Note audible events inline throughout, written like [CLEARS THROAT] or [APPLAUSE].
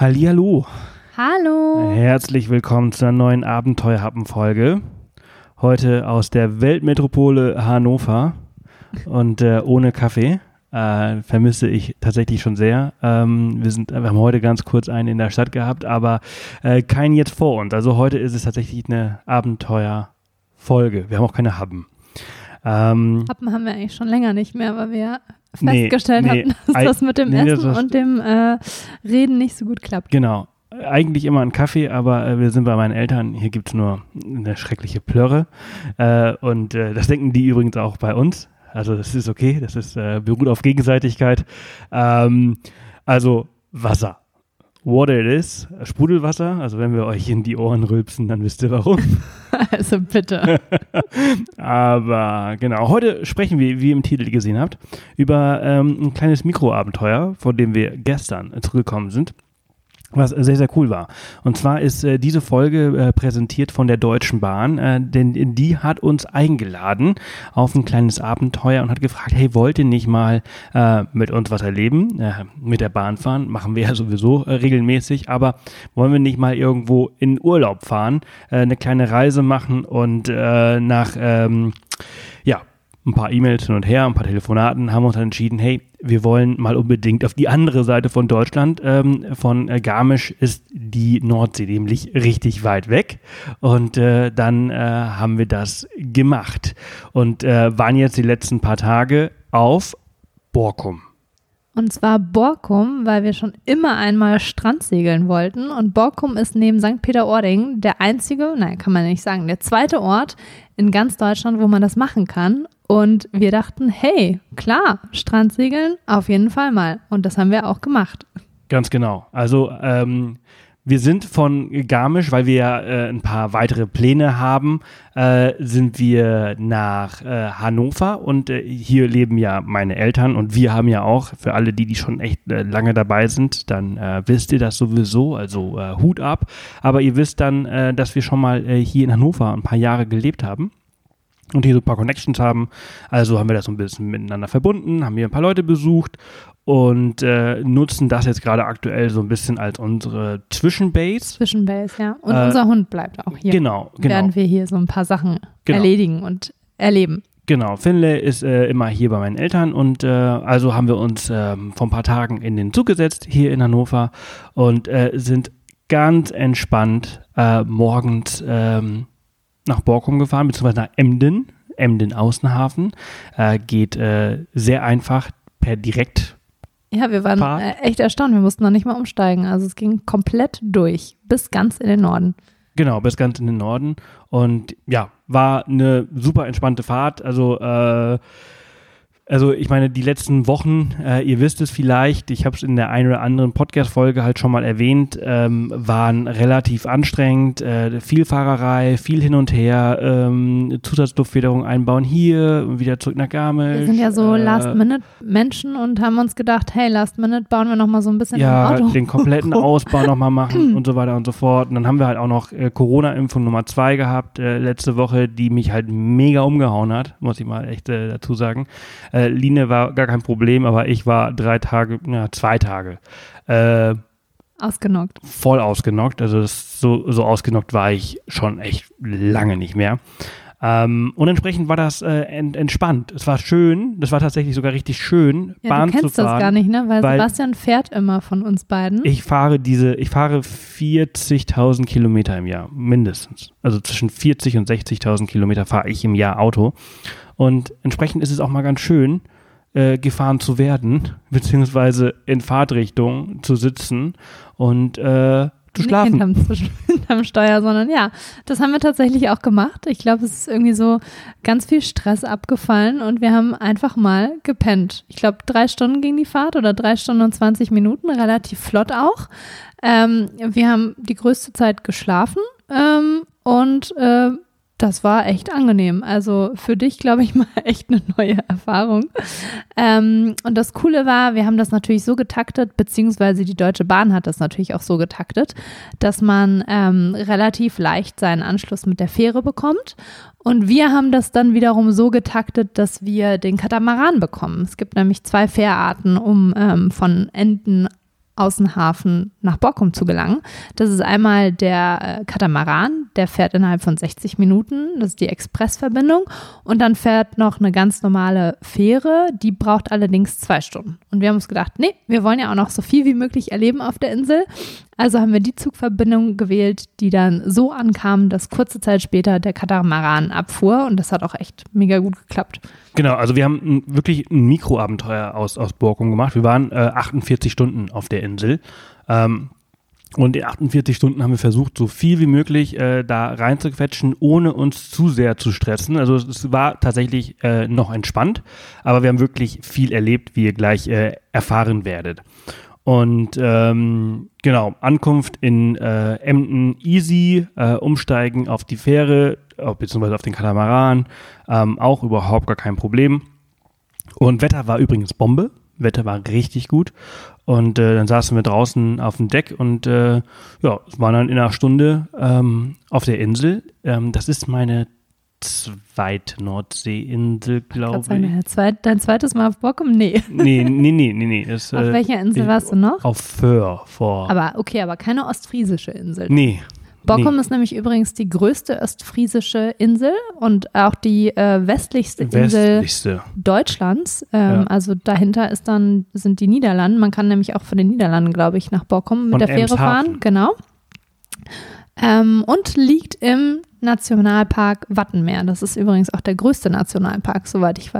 Hallihallo. Hallo. Herzlich willkommen zu einer neuen Abenteuerhappen-Folge. Heute aus der Weltmetropole Hannover und äh, ohne Kaffee. Äh, vermisse ich tatsächlich schon sehr. Ähm, wir, sind, wir haben heute ganz kurz einen in der Stadt gehabt, aber äh, keinen jetzt vor uns. Also heute ist es tatsächlich eine Abenteuerfolge. Wir haben auch keine Happen. Ähm, Happen haben wir eigentlich schon länger nicht mehr, weil wir festgestellt nee, nee, hatten, [LAUGHS] dass das mit dem nee, Essen und dem äh, Reden nicht so gut klappt. Genau. Eigentlich immer ein Kaffee, aber äh, wir sind bei meinen Eltern. Hier gibt es nur eine schreckliche Plörre. Äh, und äh, das denken die übrigens auch bei uns. Also das ist okay, das ist äh, beruht auf Gegenseitigkeit. Ähm, also Wasser. What it is, Sprudelwasser. Also wenn wir euch in die Ohren rülpsen, dann wisst ihr warum. [LAUGHS] Also bitte. [LAUGHS] Aber genau, heute sprechen wir, wie ihr im Titel gesehen habt, über ähm, ein kleines Mikroabenteuer, von dem wir gestern zurückgekommen sind was sehr, sehr cool war. Und zwar ist äh, diese Folge äh, präsentiert von der Deutschen Bahn, äh, denn die hat uns eingeladen auf ein kleines Abenteuer und hat gefragt, hey, wollt ihr nicht mal äh, mit uns was erleben? Äh, mit der Bahn fahren, machen wir ja sowieso äh, regelmäßig, aber wollen wir nicht mal irgendwo in Urlaub fahren, äh, eine kleine Reise machen und äh, nach, ähm, ein paar E-Mails hin und her, ein paar Telefonaten, haben uns dann entschieden, hey, wir wollen mal unbedingt auf die andere Seite von Deutschland. Ähm, von äh, Garmisch ist die Nordsee nämlich richtig weit weg. Und äh, dann äh, haben wir das gemacht und äh, waren jetzt die letzten paar Tage auf Borkum. Und zwar Borkum, weil wir schon immer einmal Strandsegeln wollten. Und Borkum ist neben St. Peter-Ording der einzige, nein, kann man nicht sagen, der zweite Ort in ganz Deutschland, wo man das machen kann. Und wir dachten, hey, klar, Strandsegeln auf jeden Fall mal. Und das haben wir auch gemacht. Ganz genau. Also ähm, wir sind von Garmisch, weil wir ja äh, ein paar weitere Pläne haben, äh, sind wir nach äh, Hannover und äh, hier leben ja meine Eltern und wir haben ja auch, für alle die, die schon echt äh, lange dabei sind, dann äh, wisst ihr das sowieso, also Hut ab. Aber ihr wisst dann, dass wir schon mal hier in Hannover ein paar Jahre gelebt haben und hier so ein paar Connections haben. Also haben wir das so ein bisschen miteinander verbunden, haben hier ein paar Leute besucht und äh, nutzen das jetzt gerade aktuell so ein bisschen als unsere Zwischenbase. Zwischenbase, ja. Und äh, unser Hund bleibt auch hier. Genau, genau. Werden wir hier so ein paar Sachen genau. erledigen und erleben. Genau, Finlay ist äh, immer hier bei meinen Eltern und äh, also haben wir uns ähm, vor ein paar Tagen in den Zug gesetzt, hier in Hannover und äh, sind ganz entspannt äh, morgens ähm, nach Borkum gefahren, beziehungsweise nach Emden, Emden Außenhafen. Äh, geht äh, sehr einfach per direkt. Ja, wir waren äh, echt erstaunt. Wir mussten noch nicht mal umsteigen. Also es ging komplett durch, bis ganz in den Norden. Genau, bis ganz in den Norden. Und ja, war eine super entspannte Fahrt. Also äh, also ich meine, die letzten Wochen, äh, ihr wisst es vielleicht, ich habe es in der einen oder anderen Podcast-Folge halt schon mal erwähnt, ähm, waren relativ anstrengend. Äh, viel Fahrerei, viel hin und her, ähm, Zusatzluftfederung einbauen hier und wieder zurück nach Garmisch. Wir sind ja so äh, Last-Minute-Menschen und haben uns gedacht, hey, Last-Minute bauen wir nochmal so ein bisschen ja, Auto. den kompletten [LAUGHS] Ausbau nochmal machen [CLEARS THROAT] und so weiter und so fort. Und dann haben wir halt auch noch äh, Corona-Impfung Nummer zwei gehabt äh, letzte Woche, die mich halt mega umgehauen hat, muss ich mal echt äh, dazu sagen. Äh, Line war gar kein Problem, aber ich war drei Tage, ja, zwei Tage. Äh, ausgenockt. Voll ausgenockt. Also das, so, so ausgenockt war ich schon echt lange nicht mehr. Ähm, und entsprechend war das äh, ent, entspannt. Es war schön, das war tatsächlich sogar richtig schön, ja, Bahn du kennst zu fahren. das gar nicht, ne? Weil, weil, Sebastian fährt immer von uns beiden. Ich fahre diese, ich fahre 40.000 Kilometer im Jahr, mindestens. Also zwischen 40 und 60.000 Kilometer fahre ich im Jahr Auto. Und entsprechend ist es auch mal ganz schön, äh, gefahren zu werden, [LAUGHS] beziehungsweise in Fahrtrichtung zu sitzen und äh, zu schlafen. Nicht hinterm, [LAUGHS] hinterm Steuer, sondern ja, das haben wir tatsächlich auch gemacht. Ich glaube, es ist irgendwie so ganz viel Stress abgefallen und wir haben einfach mal gepennt. Ich glaube, drei Stunden ging die Fahrt oder drei Stunden und 20 Minuten, relativ flott auch. Ähm, wir haben die größte Zeit geschlafen ähm, und äh, das war echt angenehm. Also für dich, glaube ich, [LAUGHS] mal echt eine neue Erfahrung. Ähm, und das Coole war, wir haben das natürlich so getaktet, beziehungsweise die Deutsche Bahn hat das natürlich auch so getaktet, dass man ähm, relativ leicht seinen Anschluss mit der Fähre bekommt. Und wir haben das dann wiederum so getaktet, dass wir den Katamaran bekommen. Es gibt nämlich zwei Fährarten, um ähm, von Enden Außenhafen nach Borkum zu gelangen. Das ist einmal der äh, Katamaran, der fährt innerhalb von 60 Minuten, das ist die Expressverbindung. Und dann fährt noch eine ganz normale Fähre, die braucht allerdings zwei Stunden. Und wir haben uns gedacht, nee, wir wollen ja auch noch so viel wie möglich erleben auf der Insel. Also haben wir die Zugverbindung gewählt, die dann so ankam, dass kurze Zeit später der Katamaran abfuhr. Und das hat auch echt mega gut geklappt. Genau, also wir haben wirklich ein Mikroabenteuer aus, aus Borkum gemacht. Wir waren äh, 48 Stunden auf der Insel. Ähm, und in 48 Stunden haben wir versucht, so viel wie möglich äh, da reinzuquetschen, ohne uns zu sehr zu stressen. Also es war tatsächlich äh, noch entspannt, aber wir haben wirklich viel erlebt, wie ihr gleich äh, erfahren werdet. Und ähm, genau, Ankunft in äh, Emden easy, äh, umsteigen auf die Fähre, äh, beziehungsweise auf den Katamaran, ähm, auch überhaupt gar kein Problem. Und Wetter war übrigens Bombe. Wetter war richtig gut. Und äh, dann saßen wir draußen auf dem Deck und äh, ja, es waren dann in einer Stunde ähm, auf der Insel. Ähm, das ist meine zweite Nordseeinsel, glaube ich. Zweit, dein zweites Mal auf Borkum? Nee. Nee, nee, nee, nee. nee. Das, [LAUGHS] auf äh, welcher Insel warst du noch? Auf Föhr vor. Aber okay, aber keine ostfriesische Insel. Nee. Borkum nee. ist nämlich übrigens die größte ostfriesische Insel und auch die äh, westlichste, Westlichste. Insel Deutschlands. Ähm, Ja. Also dahinter ist dann, sind die Niederlande. Man kann nämlich auch von den Niederlanden, glaube ich, nach Borkum mit Von der Fähre Emshaven. fahren. Genau. Ähm, und liegt im Nationalpark Wattenmeer. Das ist übrigens auch der größte Nationalpark, soweit ich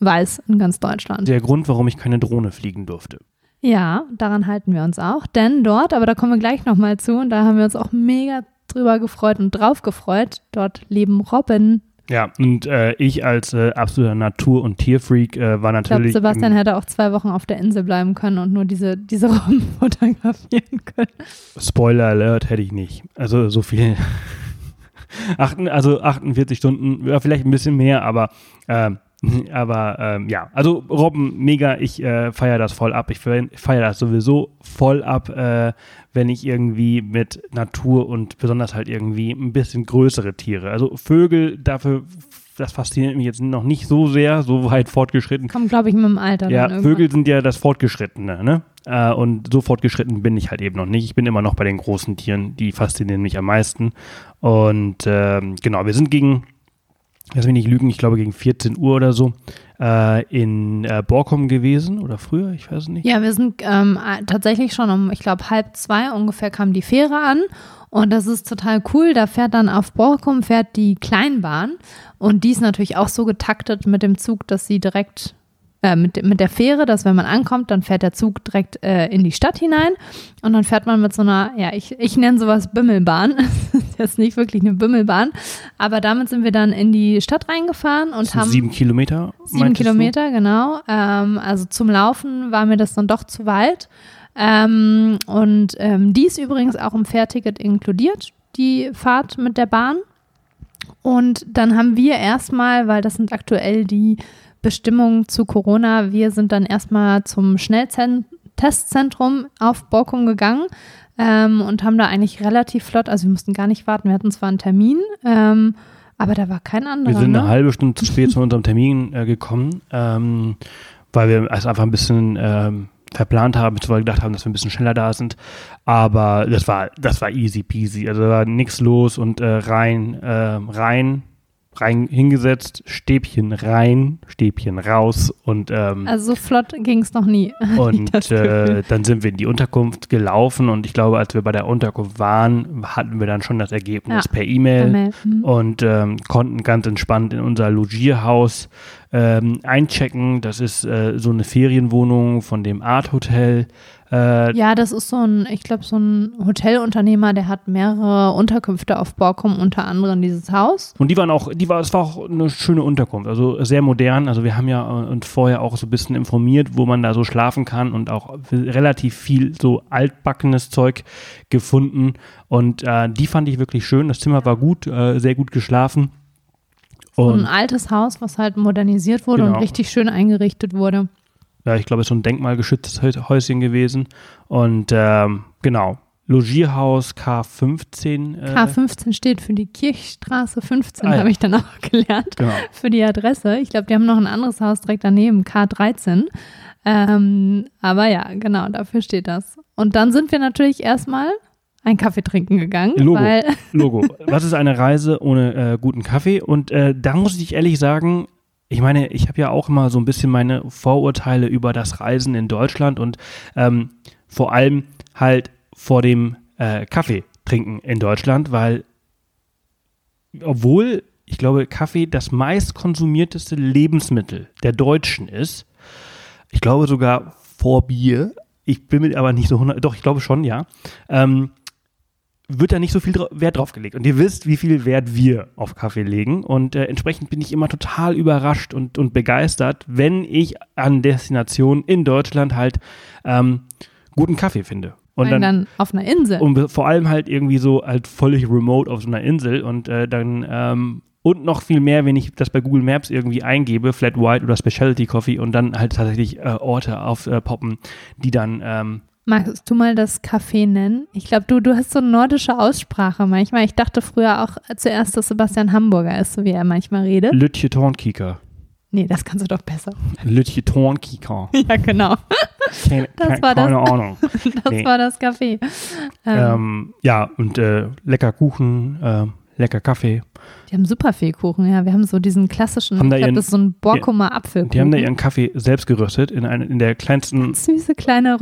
weiß, in ganz Deutschland. Der Grund, warum ich keine Drohne fliegen durfte. Ja, daran halten wir uns auch. Denn dort, aber da kommen wir gleich nochmal zu, und da haben wir uns auch mega drüber gefreut und drauf gefreut, dort leben Robben. Ja, und äh, ich als äh, absoluter Natur- und Tierfreak äh, war Ich glaube, natürlich. Sebastian hätte auch zwei Wochen auf der Insel bleiben können und nur diese, diese [LAUGHS] Robben fotografieren können. Spoiler Alert hätte ich nicht. Also so viel. [LAUGHS] Achten, also 48 Stunden, ja, vielleicht ein bisschen mehr, aber, ähm, [LAUGHS] aber ähm, ja, also Robben, mega, ich äh, feiere das voll ab. Ich feiere das sowieso voll ab, äh, wenn ich irgendwie mit Natur und besonders halt irgendwie ein bisschen größere Tiere. Also Vögel, dafür, das fasziniert mich jetzt noch nicht so sehr, so weit fortgeschritten. Kommt, glaube ich, mit dem Alter. Ja. Vögel sind ja das Fortgeschrittene, ne? Äh, und so fortgeschritten bin ich halt eben noch nicht. Ich bin immer noch bei den großen Tieren, die faszinieren mich am meisten. Und ähm, genau, wir sind gegen, lass mich nicht lügen, ich glaube gegen 14 Uhr oder so äh, in äh, Borkum gewesen oder früher, ich weiß es nicht. Ja, wir sind ähm, äh, tatsächlich schon um, ich glaube, halb zwei ungefähr kam die Fähre an. Und das ist total cool. Da fährt dann auf Borkum fährt die Kleinbahn. Und die ist natürlich auch so getaktet mit dem Zug, dass sie direkt äh, mit, mit der Fähre, dass wenn man ankommt, dann fährt der Zug direkt äh, in die Stadt hinein. Und dann fährt man mit so einer, ja, ich, ich nenne sowas Bimmelbahn. [LAUGHS] das ist jetzt nicht wirklich eine Bimmelbahn. Aber damit sind wir dann in die Stadt reingefahren und haben. sieben Kilometer. Sieben meintest du? Kilometer, genau. Ähm, also zum Laufen war mir das dann doch zu weit. Ähm, und ähm, die ist übrigens auch im Fährticket inkludiert, die Fahrt mit der Bahn. Und dann haben wir erstmal, weil das sind aktuell die Bestimmungen zu Corona, wir sind dann erstmal zum Schnelltestzentrum auf Borkum gegangen ähm, und haben da eigentlich relativ flott, also wir mussten gar nicht warten, wir hatten zwar einen Termin, ähm, aber da war kein anderer. Wir sind ne? eine halbe Stunde zu spät [LAUGHS] zu unserem Termin äh, gekommen, ähm, weil wir es einfach ein bisschen ähm, verplant haben, beziehungsweise gedacht haben, dass wir ein bisschen schneller da sind. Aber das war, das war easy peasy. Also da war nichts los und äh, rein, äh, rein, rein hingesetzt, Stäbchen rein, Stäbchen raus und ähm, Also so flott ging es noch nie. [LAUGHS] und äh, dann sind wir in die Unterkunft gelaufen und ich glaube, als wir bei der Unterkunft waren, hatten wir dann schon das Ergebnis Ja. per E-Mail Mail. Mhm. und ähm, konnten ganz entspannt in unser Logierhaus ähm, einchecken. Das ist äh, so eine Ferienwohnung von dem Art Hotel. Äh, Ja, das ist so ein, ich glaube, so ein Hotelunternehmer, der hat mehrere Unterkünfte auf Borkum, unter anderem dieses Haus. Und die waren auch, die war, es war auch eine schöne Unterkunft, also sehr modern. Also wir haben ja äh, uns vorher auch so ein bisschen informiert, wo man da so schlafen kann und auch relativ viel so altbackenes Zeug gefunden. Und äh, die fand ich wirklich schön. Das Zimmer war gut, äh, sehr gut geschlafen. So ein Und altes Haus, was halt modernisiert wurde Genau. und richtig schön eingerichtet wurde. Ja, ich glaube, es ist so ein denkmalgeschütztes Häus- Häuschen gewesen. Und ähm, genau, Logierhaus K15. Äh, K15 steht für die Kirchstraße 15, Ah, ja. habe ich dann auch gelernt. Genau. Für die Adresse. Ich glaube, die haben noch ein anderes Haus direkt daneben, K13. Ähm, aber ja, genau, dafür steht das. Und dann sind wir natürlich erstmal einen Kaffee trinken gegangen. Logo. Logo. Was ist eine Reise ohne äh, guten Kaffee? Und äh, da muss ich ehrlich sagen, ich meine, ich habe ja auch immer so ein bisschen meine Vorurteile über das Reisen in Deutschland und ähm, vor allem halt vor dem äh, Kaffee trinken in Deutschland, weil obwohl ich glaube, Kaffee das meist konsumierteste Lebensmittel der Deutschen ist, ich glaube sogar vor Bier, ich bin mir aber nicht so 100, doch, ich glaube schon, ja, ähm, wird da nicht so viel dra Wert drauf gelegt. Und ihr wisst, wie viel Wert wir auf Kaffee legen. Und äh, entsprechend bin ich immer total überrascht und, und begeistert, wenn ich an Destinationen in Deutschland halt ähm, guten Kaffee finde. Und dann, dann, auf einer Insel. und vor allem halt irgendwie so halt völlig remote auf so einer Insel und äh, dann ähm, und noch viel mehr, wenn ich das bei Google Maps irgendwie eingebe, Flat White oder Specialty Coffee und dann halt tatsächlich äh, Orte aufpoppen, die dann ähm, Magst du mal das Café nennen? Ich glaube, du, du hast so eine nordische Aussprache manchmal. Ich dachte früher auch zuerst, dass Sebastian Hamburger ist, so wie er manchmal redet. Lütje Tornkieker. Nee, das kannst du doch besser. [LAUGHS] Lütje Tornkieker. [LAUGHS] Ja, genau. Keine, Das keine, war das- keine Ahnung. [LAUGHS] Das Nee. war das Café. Ähm, Ähm, ja, und äh, lecker Kuchen, äh, lecker Kaffee. die haben super viel Kuchen, ja. Wir haben so diesen klassischen, Haben ich glaube, das ist so ein Borkumer Apfelkuchen. Die haben da ihren Kaffee selbst geröstet in, eine, in der kleinsten Süße kleine.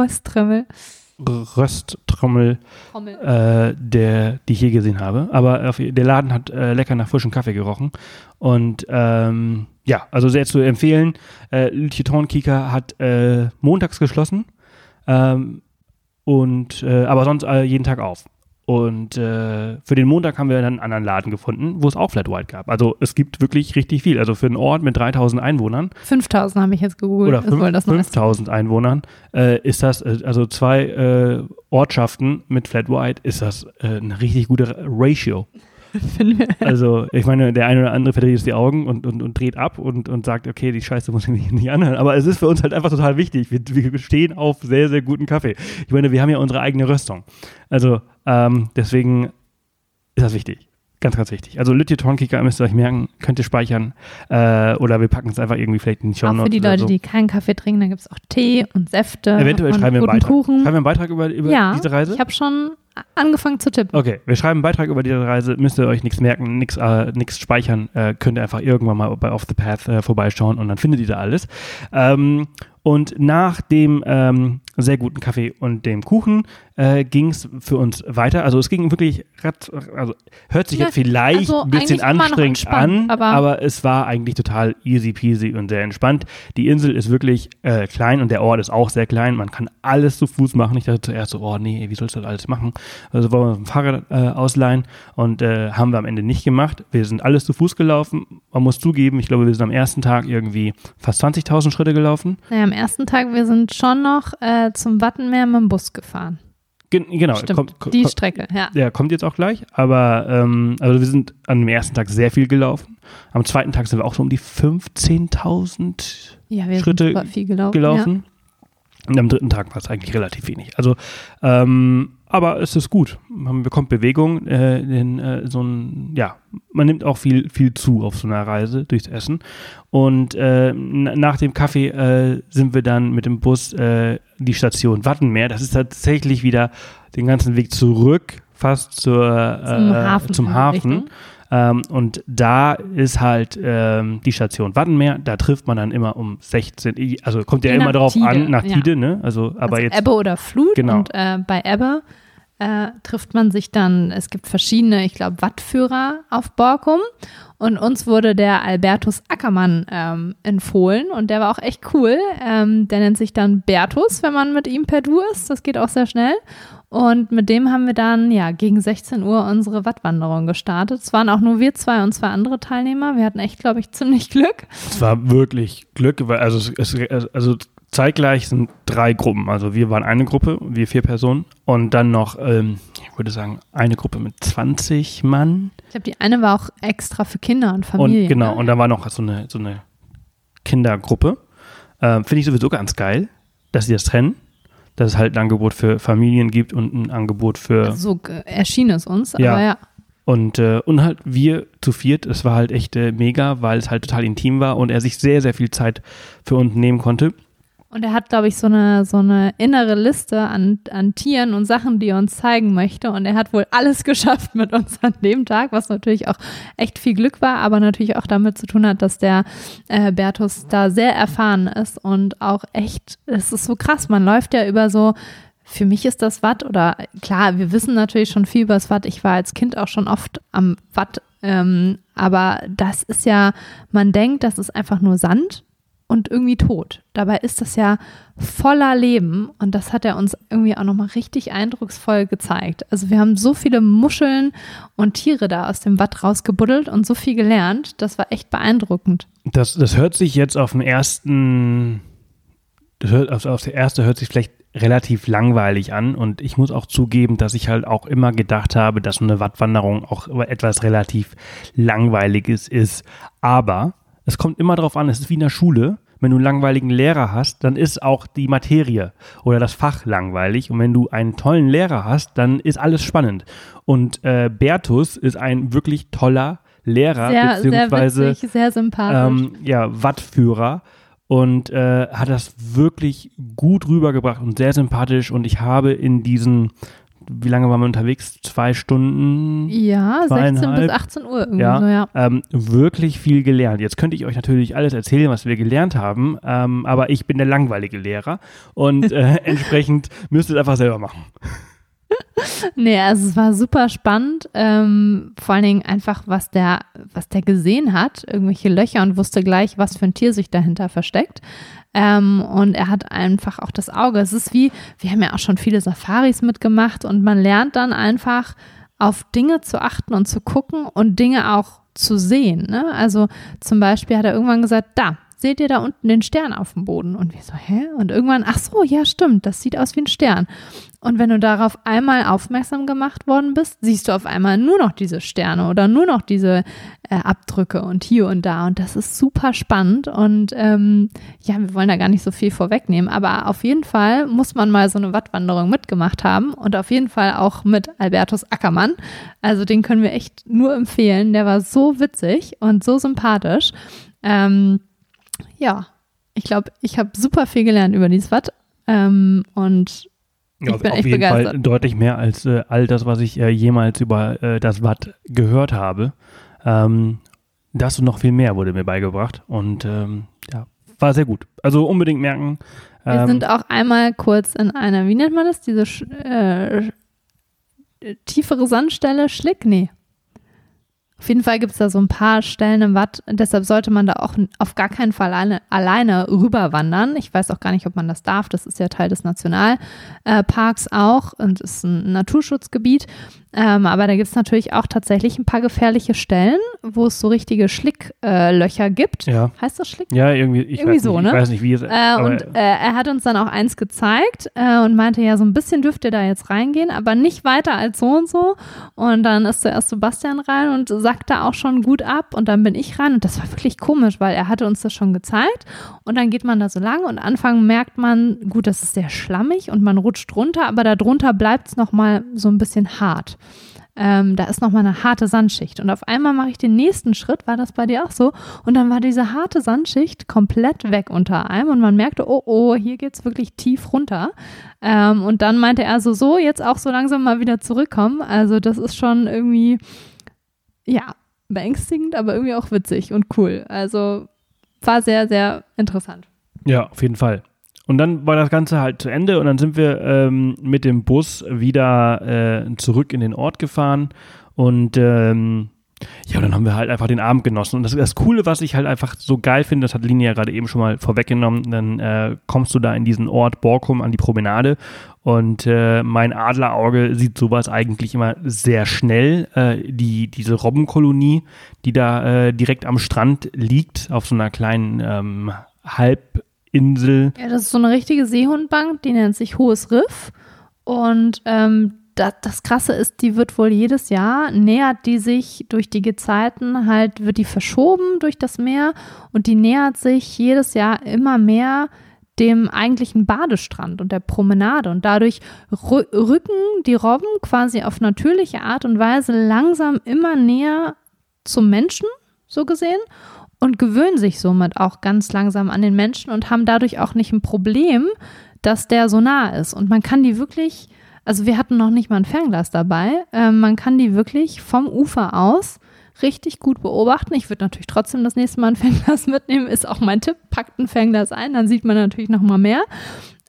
Rösttrommel, Trommel. äh, der, die ich je gesehen habe. Aber auf, der Laden hat äh, lecker nach frischem Kaffee gerochen. Und ähm, ja, also sehr zu empfehlen. Äh, Lütje Tornkieker hat äh, montags geschlossen. Ähm, und äh, aber sonst äh, jeden Tag auf. Und äh, für den Montag haben wir dann einen anderen Laden gefunden, wo es auch Flat White gab. Also es gibt wirklich richtig viel. Also für einen Ort mit 3000 Einwohnern 5000 habe ich jetzt gegoogelt. oder ist wohl fünf- das meiste. 5000 Einwohnern äh, ist das, äh, also zwei äh, Ortschaften mit Flat White, ist das äh, eine richtig gute Ratio. Also ich meine, der eine oder andere verdreht jetzt die Augen und, und, und dreht ab und, und sagt, okay, die Scheiße muss ich mir nicht anhören. Aber es ist für uns halt einfach total wichtig. Wir, wir stehen auf sehr, sehr guten Kaffee. Ich meine, wir haben ja unsere eigene Röstung. Also ähm, deswegen ist das wichtig. Ganz, ganz wichtig. Also Lütje Tornkicker müsst ihr euch merken, könnt ihr speichern äh, oder wir packen es einfach irgendwie vielleicht in die Show Auch für die Leute, so. die keinen Kaffee trinken, da gibt es auch Tee und Säfte. Eventuell und schreiben wir einen Beitrag. Kuchen. Schreiben wir einen Beitrag über, über ja, diese Reise? ich habe schon angefangen zu tippen. Okay, wir schreiben einen Beitrag über diese Reise, müsst ihr euch nichts merken, nichts äh, nix speichern, äh, könnt ihr einfach irgendwann mal bei Off the Path äh, vorbeischauen und dann findet ihr da alles. Ähm, und nach dem ähm, sehr guten Kaffee und dem Kuchen äh, ging es für uns weiter. Also es ging wirklich, also hört sich Ja, jetzt vielleicht also ein bisschen anstrengend an, aber- aber es war eigentlich total easy peasy und sehr entspannt. Die Insel ist wirklich äh, klein und der Ort ist auch sehr klein. Man kann alles zu Fuß machen. Ich dachte zuerst so, oh nee, wie sollst du das alles machen? Also wollen wir ein Fahrrad äh, ausleihen und äh, haben wir am Ende nicht gemacht. Wir sind alles zu Fuß gelaufen. Man muss zugeben, ich glaube, wir sind am ersten Tag irgendwie fast 20.000 Schritte gelaufen. Naja, am ersten Tag, wir sind schon noch äh, zum Wattenmeer mit dem Bus gefahren. Gen genau, Stimmt, kommt- kommt- die kommt- Strecke, ja. Der kommt jetzt auch gleich, aber ähm, also wir sind an dem ersten Tag sehr viel gelaufen. Am zweiten Tag sind wir auch so um die 15.000 Ja, Schritte gelaufen. gelaufen. Und am dritten Tag war es eigentlich relativ wenig. Also, ähm, aber es ist gut. Man bekommt Bewegung, äh, denn, äh, so ein, ja, man nimmt auch viel, viel zu auf so einer Reise durchs Essen. Und äh, nach dem Kaffee äh, sind wir dann mit dem Bus äh, die Station Wattenmeer. Das ist tatsächlich wieder den ganzen Weg zurück, fast zur, Zum äh, Hafen. zum in Hafen. Ähm, und da ist halt ähm, die Station Wattenmeer. Da trifft man dann immer um 16 Uhr. Also kommt ja immer Tide, an, nach ja. Tide, ne? Also, aber also jetzt. Ebbe oder Flut. Genau. Und äh, bei Ebbe äh, trifft man sich dann, es gibt verschiedene, ich glaube, Wattführer auf Borkum. Und uns wurde der Albertus Ackermann ähm, empfohlen und der war auch echt cool. Ähm, der nennt sich dann Bertus, wenn man mit ihm per Du ist. Das geht auch sehr schnell. Und mit dem haben wir dann ja gegen 16 Uhr unsere Wattwanderung gestartet. Es waren auch nur wir zwei und zwei andere Teilnehmer. Wir hatten echt, glaube ich, [LAUGHS] ziemlich Glück. Es war wirklich Glück, weil also, es, also zeitgleich sind drei Gruppen. Also wir waren eine Gruppe, wir vier Personen und dann noch, ähm, ich würde sagen, eine Gruppe mit 20 Mann. Ich glaube, die eine war auch extra für Kinder und Familie. Und genau, ne? und dann war noch so eine, so eine Kindergruppe. Ähm, Finde ich sowieso ganz geil, dass sie das trennen. Dass es halt ein Angebot für Familien gibt und ein Angebot für Also so äh, erschien es uns, Ja. aber ja. Und, äh, und halt wir zu viert, es war halt echt äh, mega, weil es halt total intim war und er sich sehr, sehr viel Zeit für uns nehmen konnte. Und er hat, glaube ich, so eine, so eine innere Liste an, an Tieren und Sachen, die er uns zeigen möchte. Und er hat wohl alles [LAUGHS] geschafft mit uns an dem Tag, was natürlich auch echt viel Glück war, aber natürlich auch damit zu tun hat, dass der äh, Bertus da sehr erfahren ist und auch echt, es ist so krass. Man läuft ja über so für mich ist das Watt oder klar, wir wissen natürlich schon viel über das Watt. Ich war als Kind auch schon oft am Watt, ähm, aber das ist ja, man denkt, das ist einfach nur Sand und irgendwie tot. Dabei ist das ja voller Leben und das hat er uns irgendwie auch nochmal richtig eindrucksvoll gezeigt. Also wir haben so viele Muscheln und Tiere da aus dem Watt rausgebuddelt und so viel gelernt. Das war echt beeindruckend. Das, das hört sich jetzt auf den ersten, das hört, auf, auf der erste hört sich vielleicht relativ langweilig an und ich muss auch zugeben, dass ich halt auch immer gedacht habe, dass eine Wattwanderung auch etwas relativ Langweiliges ist. Aber es kommt immer darauf an, es ist wie in der Schule. Wenn du einen langweiligen Lehrer hast, dann ist auch die Materie oder das Fach langweilig. Und wenn du einen tollen Lehrer hast, dann ist alles spannend. Und äh, Bertus ist ein wirklich toller Lehrer, Sehr, beziehungsweise sehr witzig, sehr sympathisch. ähm, ja, Wattführer und äh, hat das wirklich gut rübergebracht und sehr sympathisch. Und ich habe in diesen, wie lange waren wir unterwegs? Zwei Stunden? ja, 16 bis zweieinhalb. 18 Uhr irgendwie Ja, so, ja. Ähm, wirklich viel gelernt. Jetzt könnte ich euch natürlich alles erzählen, was wir gelernt haben, ähm, aber ich bin der langweilige Lehrer und äh, [LAUGHS] entsprechend müsst ihr es einfach selber machen. [LAUGHS] Nee, also es war super spannend. Ähm, vor allen Dingen einfach, was der, was der gesehen hat, irgendwelche Löcher und wusste gleich, was für ein Tier sich dahinter versteckt. Ähm, und er hat einfach auch das Auge. Es ist wie, wir haben ja auch schon viele Safaris mitgemacht und man lernt dann einfach auf Dinge zu achten und zu gucken und Dinge auch zu sehen. Ne? Also zum Beispiel hat er irgendwann gesagt, da, seht ihr da unten den Stern auf dem Boden? Und wir so, hä? Und irgendwann, ach so, ja, stimmt, das sieht aus wie ein Stern. Und wenn du darauf einmal aufmerksam gemacht worden bist, siehst du auf einmal nur noch diese Sterne oder nur noch diese äh, Abdrücke und hier und da. Und das ist super spannend. Und ähm, ja, wir wollen da gar nicht so viel vorwegnehmen. Aber auf jeden Fall muss man mal so eine Wattwanderung mitgemacht haben. Und auf jeden Fall auch mit Albertus Ackermann. Also den können wir echt nur empfehlen. Der war so witzig und so sympathisch. Ähm, ja, ich glaube, ich habe super viel gelernt über dieses Watt. Ähm, und Ich bin auf jeden begeistert. Fall deutlich mehr als äh, all das, was ich äh, jemals über äh, das Watt gehört habe. Ähm, das und noch viel mehr wurde mir beigebracht und ähm, ja, war sehr gut. Also unbedingt merken. Wir ähm, sind auch einmal kurz in einer, wie nennt man das, diese Sch äh, tiefere Sandstelle, Schlick? Nee. Auf jeden Fall gibt es da so ein paar Stellen im Watt. Deshalb sollte man da auch auf gar keinen Fall alleine, alleine rüberwandern. Ich weiß auch gar nicht, ob man das darf. Das ist ja Teil des Nationalparks auch und ist ein Naturschutzgebiet. Ähm, aber da gibt es natürlich auch tatsächlich ein paar gefährliche Stellen, wo es so richtige Schlicklöcher äh, gibt. ja. Heißt das Schlick? Ja, irgendwie, ich, Irgendwie weiß, so, nicht, ne? ich weiß nicht, wie es Äh, und äh, er hat uns dann auch eins gezeigt äh, und meinte, ja, so ein bisschen dürft ihr da jetzt reingehen, aber nicht weiter als so und so. Und dann ist zuerst Sebastian rein und sackte auch schon gut ab und dann bin ich rein und das war wirklich komisch, weil er hatte uns das schon gezeigt und dann geht man da so lang und Anfang merkt man, gut, das ist sehr schlammig und man rutscht runter, aber darunter bleibt es nochmal so ein bisschen hart. Ähm, da ist nochmal eine harte Sandschicht. Und auf einmal mache ich den nächsten Schritt, war das bei dir auch so? Und dann war diese harte Sandschicht komplett weg unter einem und man merkte, oh, oh, hier geht's wirklich tief runter. Ähm, und dann meinte er so, so, jetzt auch so langsam mal wieder zurückkommen. Also das ist schon irgendwie, ja, beängstigend, aber irgendwie auch witzig und cool. Also war sehr, sehr interessant. Ja, auf jeden Fall. Und dann war das Ganze halt zu Ende und dann sind wir ähm, mit dem Bus wieder äh, zurück in den Ort gefahren und ähm, ja, und dann haben wir halt einfach den Abend genossen. Und das, das Coole, was ich halt einfach so geil finde, das hat Linie ja gerade eben schon mal vorweggenommen, dann äh, kommst du da in diesen Ort Borkum an die Promenade und äh, mein Adlerauge sieht sowas eigentlich immer sehr schnell. Äh, die, diese Robbenkolonie, die da äh, direkt am Strand liegt, auf so einer kleinen ähm, Halbinsel. Ja, das ist so eine richtige Seehundbank, die nennt sich Hohes Riff. Und ähm, das, das Krasse ist, die wird wohl jedes Jahr, nähert die sich durch die Gezeiten halt, wird die verschoben durch das Meer und die nähert sich jedes Jahr immer mehr dem eigentlichen Badestrand und der Promenade und dadurch rü- rücken die Robben quasi auf natürliche Art und Weise langsam immer näher zum Menschen, so gesehen. Und gewöhnen sich somit auch ganz langsam an den Menschen und haben dadurch auch nicht ein Problem, dass der so nah ist. Und man kann die wirklich, also wir hatten noch nicht mal ein Fernglas dabei, äh, man kann die wirklich vom Ufer aus richtig gut beobachten. Ich würde natürlich trotzdem das nächste Mal ein [LAUGHS] Fernglas mitnehmen, ist auch mein Tipp. Packt ein Fernglas ein, dann sieht man natürlich noch mal mehr.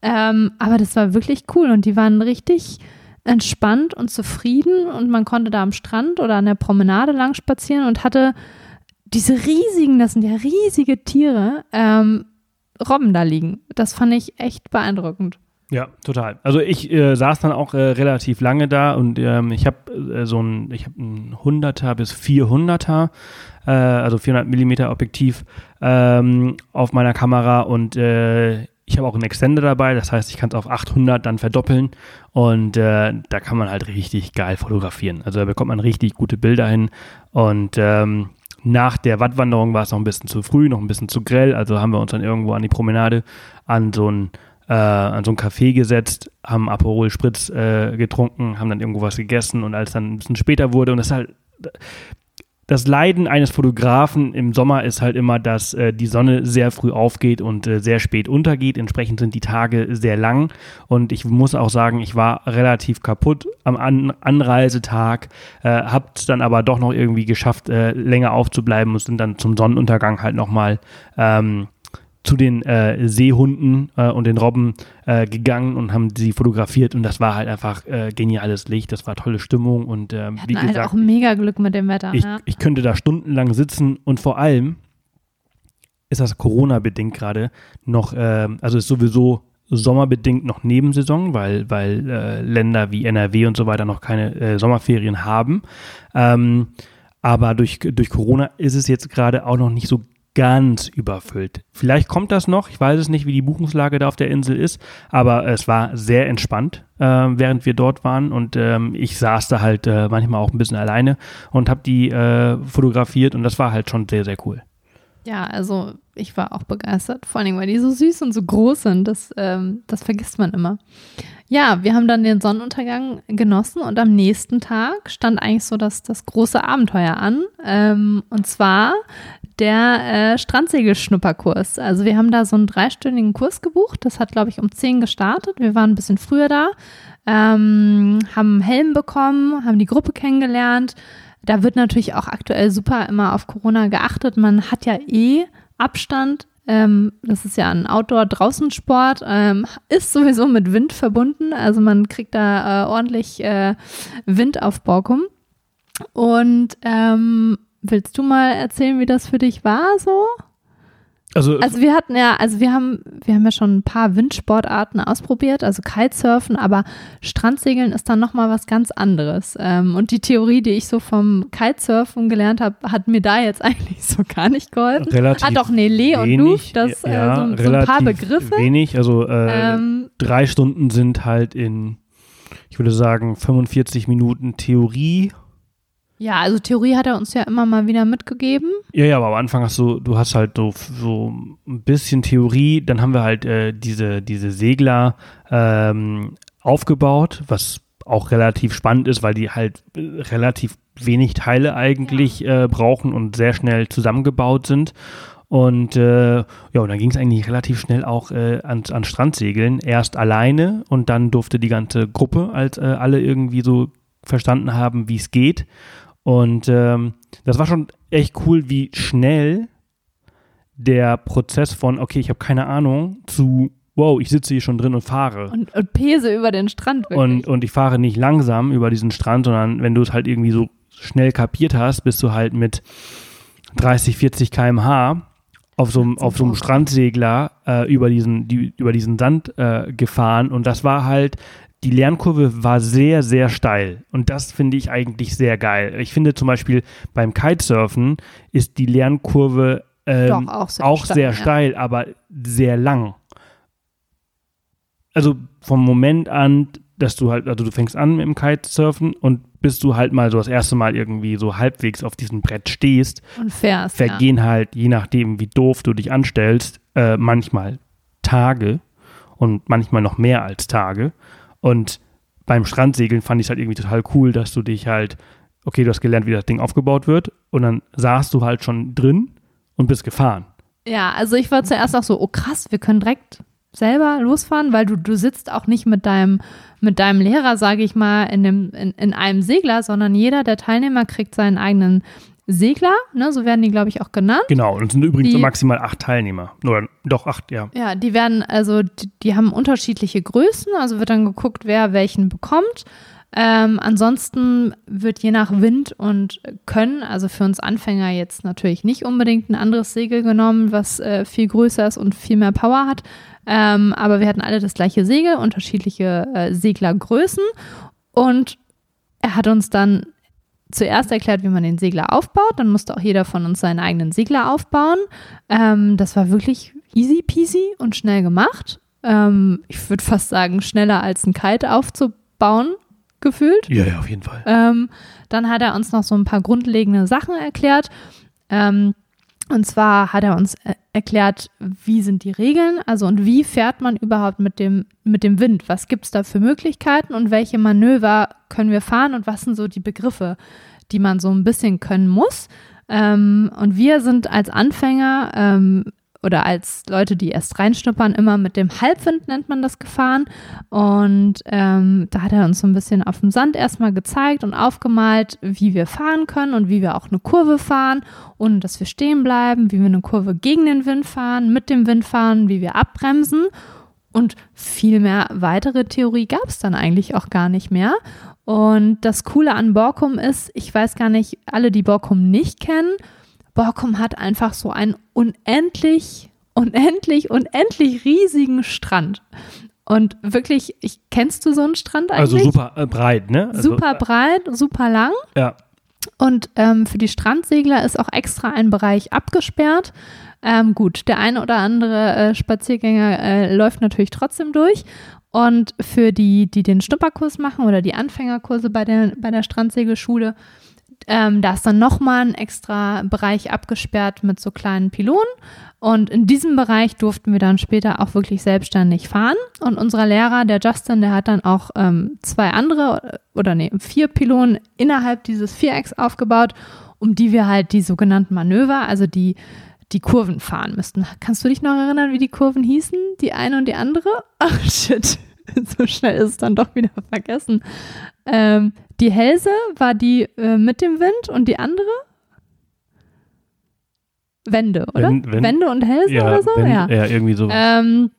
Ähm, aber das war wirklich cool und die waren richtig entspannt und zufrieden und man konnte da am Strand oder an der Promenade lang spazieren und hatte diese riesigen, das sind ja riesige Tiere, ähm, Robben da liegen. Das fand ich echt beeindruckend. Ja, total. Also ich äh, saß dann auch äh, relativ lange da und ähm, ich habe äh, so ein, ich habe ein 100er bis 400er, äh, also 400 Millimeter Objektiv ähm, auf meiner Kamera und äh, ich habe auch einen Extender dabei, das heißt, ich kann es auf 800 dann verdoppeln und äh, da kann man halt richtig geil fotografieren. Also da bekommt man richtig gute Bilder hin und ähm, nach der Wattwanderung war es noch ein bisschen zu früh, noch ein bisschen zu grell, also haben wir uns dann irgendwo an die Promenade an so ein äh, an so ein Café gesetzt, haben Aperol Spritz äh, getrunken, haben dann irgendwo was gegessen und als dann ein bisschen später wurde und das halt das Leiden eines Fotografen im Sommer ist halt immer, dass äh, die Sonne sehr früh aufgeht und äh, sehr spät untergeht. Entsprechend sind die Tage sehr lang. Und ich muss auch sagen, ich war relativ kaputt am An Anreisetag, äh, hab's dann aber doch noch irgendwie geschafft, äh, länger aufzubleiben und sind dann zum Sonnenuntergang halt nochmal ähm, zu den äh, Seehunden äh, und den Robben äh, gegangen und haben sie fotografiert und das war halt einfach äh, geniales Licht, das war tolle Stimmung und äh, wie halt gesagt, auch mega Glück mit dem Wetter. Ich, ja. ich könnte da stundenlang sitzen und vor allem ist das Corona-bedingt gerade noch, äh, also ist sowieso sommerbedingt noch Nebensaison, weil, weil äh, Länder wie NRW und so weiter noch keine äh, Sommerferien haben. Ähm, aber durch, durch Corona ist es jetzt gerade auch noch nicht so ganz überfüllt. Vielleicht kommt das noch, ich weiß es nicht, wie die Buchungslage da auf der Insel ist, aber es war sehr entspannt, äh, während wir dort waren und ähm, ich saß da halt äh, manchmal auch ein bisschen alleine und habe die äh, fotografiert und das war halt schon sehr, sehr cool. Ja, also ich war auch begeistert, vor allem, weil die so süß und so groß sind, das, ähm, das vergisst man immer. Ja, wir haben dann den Sonnenuntergang genossen und am nächsten Tag stand eigentlich so das, das große Abenteuer an. Ähm, und zwar der äh, Strandsegelschnupperkurs. Also wir haben da so einen dreistündigen Kurs gebucht. Das hat, glaube ich, um 10 gestartet. Wir waren ein bisschen früher da, ähm, haben einen Helm bekommen, haben die Gruppe kennengelernt. Da wird natürlich auch aktuell super immer auf Corona geachtet. Man hat ja eh Abstand. Ähm, das ist ja ein Outdoor-Draußensport, ähm, ist sowieso mit Wind verbunden. Also man kriegt da äh, ordentlich äh, Wind auf Borkum. Und ähm, Willst du mal erzählen, wie das für dich war so? Also, also wir hatten ja, also wir haben, wir haben ja schon ein paar Windsportarten ausprobiert, also Kitesurfen, aber Strandsegeln ist dann nochmal was ganz anderes. Ähm, und die Theorie, die ich so vom Kitesurfen gelernt habe, hat mir da jetzt [LAUGHS] eigentlich so gar nicht geholfen. Relativ ah, doch, nee, Lee und du, das ja, äh, so, so, ein paar Begriffe. Wenig, also äh, ähm, drei Stunden sind halt in, ich würde sagen, 45 Minuten Theorie ja, also Theorie hat er uns ja immer mal wieder mitgegeben. Ja, ja, aber am Anfang hast du, du hast halt so, so ein bisschen Theorie, dann haben wir halt äh, diese, diese Segler ähm, aufgebaut, was auch relativ spannend ist, weil die halt äh, relativ wenig Teile eigentlich ja. äh, brauchen und sehr schnell zusammengebaut sind. Und äh, ja, und dann ging es eigentlich relativ schnell auch äh, an, an Strandsegeln. Erst alleine und dann durfte die ganze Gruppe, als äh, alle irgendwie so verstanden haben, wie es geht. Und ähm, das war schon echt cool, wie schnell der Prozess von, okay, ich habe keine Ahnung, zu, wow, ich sitze hier schon drin und fahre. Und, und pese über den Strand. Wirklich. Und, und ich fahre nicht langsam über diesen Strand, sondern wenn du es halt irgendwie so schnell kapiert hast, bist du halt mit 30, 40 km/h auf so, auf so einem Strandsegler äh, über, diesen, die, über diesen Sand äh, gefahren. Und das war halt die Lernkurve war sehr, sehr steil. Und das finde ich eigentlich sehr geil. Ich finde zum Beispiel beim Kitesurfen ist die Lernkurve ähm, Doch, auch sehr, auch steil, sehr steil, ja. aber sehr lang. Also vom Moment an, dass du halt, also du fängst an mit dem Kitesurfen und bis du halt mal so das erste Mal irgendwie so halbwegs auf diesem Brett stehst und fährst, vergehen ja. halt, je nachdem, wie doof du dich anstellst, äh, manchmal Tage und manchmal noch mehr als Tage. Und beim Strandsegeln fand ich es halt irgendwie total cool, dass du dich halt, okay, du hast gelernt, wie das Ding aufgebaut wird und dann saßt du halt schon drin und bist gefahren. Ja, also ich war zuerst auch so, oh krass, wir können direkt selber losfahren, weil du, du sitzt auch nicht mit deinem, mit deinem Lehrer, sage ich mal, in, dem, in, in einem Segler, sondern jeder der Teilnehmer kriegt seinen eigenen Segler, ne, so werden die, glaube ich, auch genannt. Genau, und es sind übrigens Die- maximal acht Teilnehmer. Oder doch acht, ja. Ja, die werden, also die, die haben unterschiedliche Größen, also wird dann geguckt, wer welchen bekommt. Ähm, ansonsten wird je nach Wind und Können, also für uns Anfänger jetzt natürlich nicht unbedingt ein anderes Segel genommen, was äh, viel größer ist und viel mehr Power hat. Ähm, aber wir hatten alle das gleiche Segel, unterschiedliche äh, Seglergrößen. Und er hat uns dann zuerst erklärt, wie man den Segler aufbaut. Dann musste auch jeder von uns seinen eigenen Segler aufbauen. Ähm, das war wirklich easy peasy und schnell gemacht. Ähm, ich würde fast sagen, schneller als ein Kite aufzubauen, gefühlt. Ja, ja, auf jeden Fall. Ähm, dann hat er uns noch so ein paar grundlegende Sachen erklärt. Ähm, und zwar hat er uns äh, erklärt, wie sind die Regeln, also und wie fährt man überhaupt mit dem, mit dem Wind? Was gibt es da für Möglichkeiten und welche Manöver können wir fahren und was sind so die Begriffe, die man so ein bisschen können muss? Ähm, und wir sind als Anfänger ähm, oder als Leute, die erst reinschnuppern, immer mit dem Halbwind nennt man das gefahren. Und ähm, da hat er uns so ein bisschen auf dem Sand erstmal gezeigt und aufgemalt, wie wir fahren können und wie wir auch eine Kurve fahren, ohne dass wir stehen bleiben, wie wir eine Kurve gegen den Wind fahren, mit dem Wind fahren, wie wir abbremsen. Und viel mehr weitere Theorie gab es dann eigentlich auch gar nicht mehr. Und das Coole an Borkum ist, ich weiß gar nicht, alle, die Borkum nicht kennen, Borkum hat einfach so einen unendlich, unendlich, unendlich riesigen Strand. Und wirklich, ich, kennst du so einen Strand eigentlich? Also super äh, breit, ne? Also, super breit, super lang. Ja. Und ähm, für die Strandsegler ist auch extra ein Bereich abgesperrt. Ähm, gut, der eine oder andere äh, Spaziergänger äh, läuft natürlich trotzdem durch. Und für die, die den Schnupperkurs machen oder die Anfängerkurse bei der, bei der Strandsegelschule, ähm, da ist dann nochmal ein extra Bereich abgesperrt mit so kleinen Pylonen. Und in diesem Bereich durften wir dann später auch wirklich selbstständig fahren. Und unser Lehrer, der Justin, der hat dann auch ähm, zwei andere oder nee, vier Pylonen innerhalb dieses Vierecks aufgebaut, um die wir halt die sogenannten Manöver, also die, die Kurven fahren müssten. Kannst du dich noch erinnern, wie die Kurven hießen? Die eine und die andere? Ach [LAUGHS] shit, [LAUGHS] so schnell ist es dann doch wieder vergessen. Ähm, die Hälse war die äh, mit dem Wind und die andere? Wände, oder? Wenn- wenn- Wände und Hälse ja, oder so? wenn, ja. ja, irgendwie so. Ähm,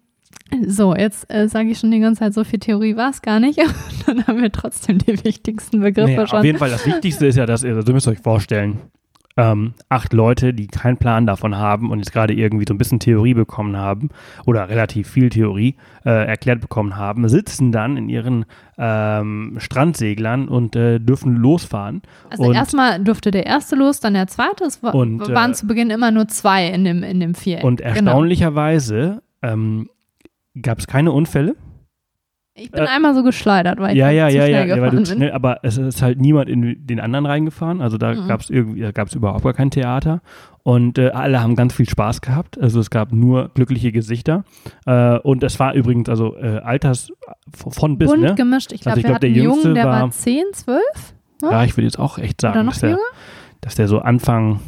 so, jetzt äh, sage ich schon die ganze Zeit, so viel Theorie war es gar nicht. [LAUGHS] Dann haben wir trotzdem die wichtigsten Begriffe Nee, schon. auf jeden Fall, das Wichtigste ist ja, dass ihr, also ihr müsst euch vorstellen, ähm, acht Leute, die keinen Plan davon haben und jetzt gerade irgendwie so ein bisschen Theorie bekommen haben oder relativ viel Theorie äh, erklärt bekommen haben, sitzen dann in ihren ähm, Strandseglern und äh, dürfen losfahren. Also erstmal durfte der erste los, dann der zweite. Es war, Und, waren äh, zu Beginn immer nur zwei in dem, in dem Viereck. und Genau. erstaunlicherweise ähm, gab es keine Unfälle. Ich bin äh, einmal so geschleudert, weil ich ja, halt ja, zu ja, ja, schnell ja, weil gefahren du schnell, aber es ist halt niemand in den anderen reingefahren. Also da Mhm. gab es irgendwie, da gab es überhaupt gar kein Theater. Und äh, alle haben ganz viel Spaß gehabt. Also es gab nur glückliche Gesichter. Äh, und es war übrigens also äh, Alters von bis, Bunt ne? gemischt. Ich glaube, Also glaub, der einen Jungen, Jüngste der war war- 10, 12 Ja, ich würde jetzt auch echt sagen, dass der, dass der so Anfang,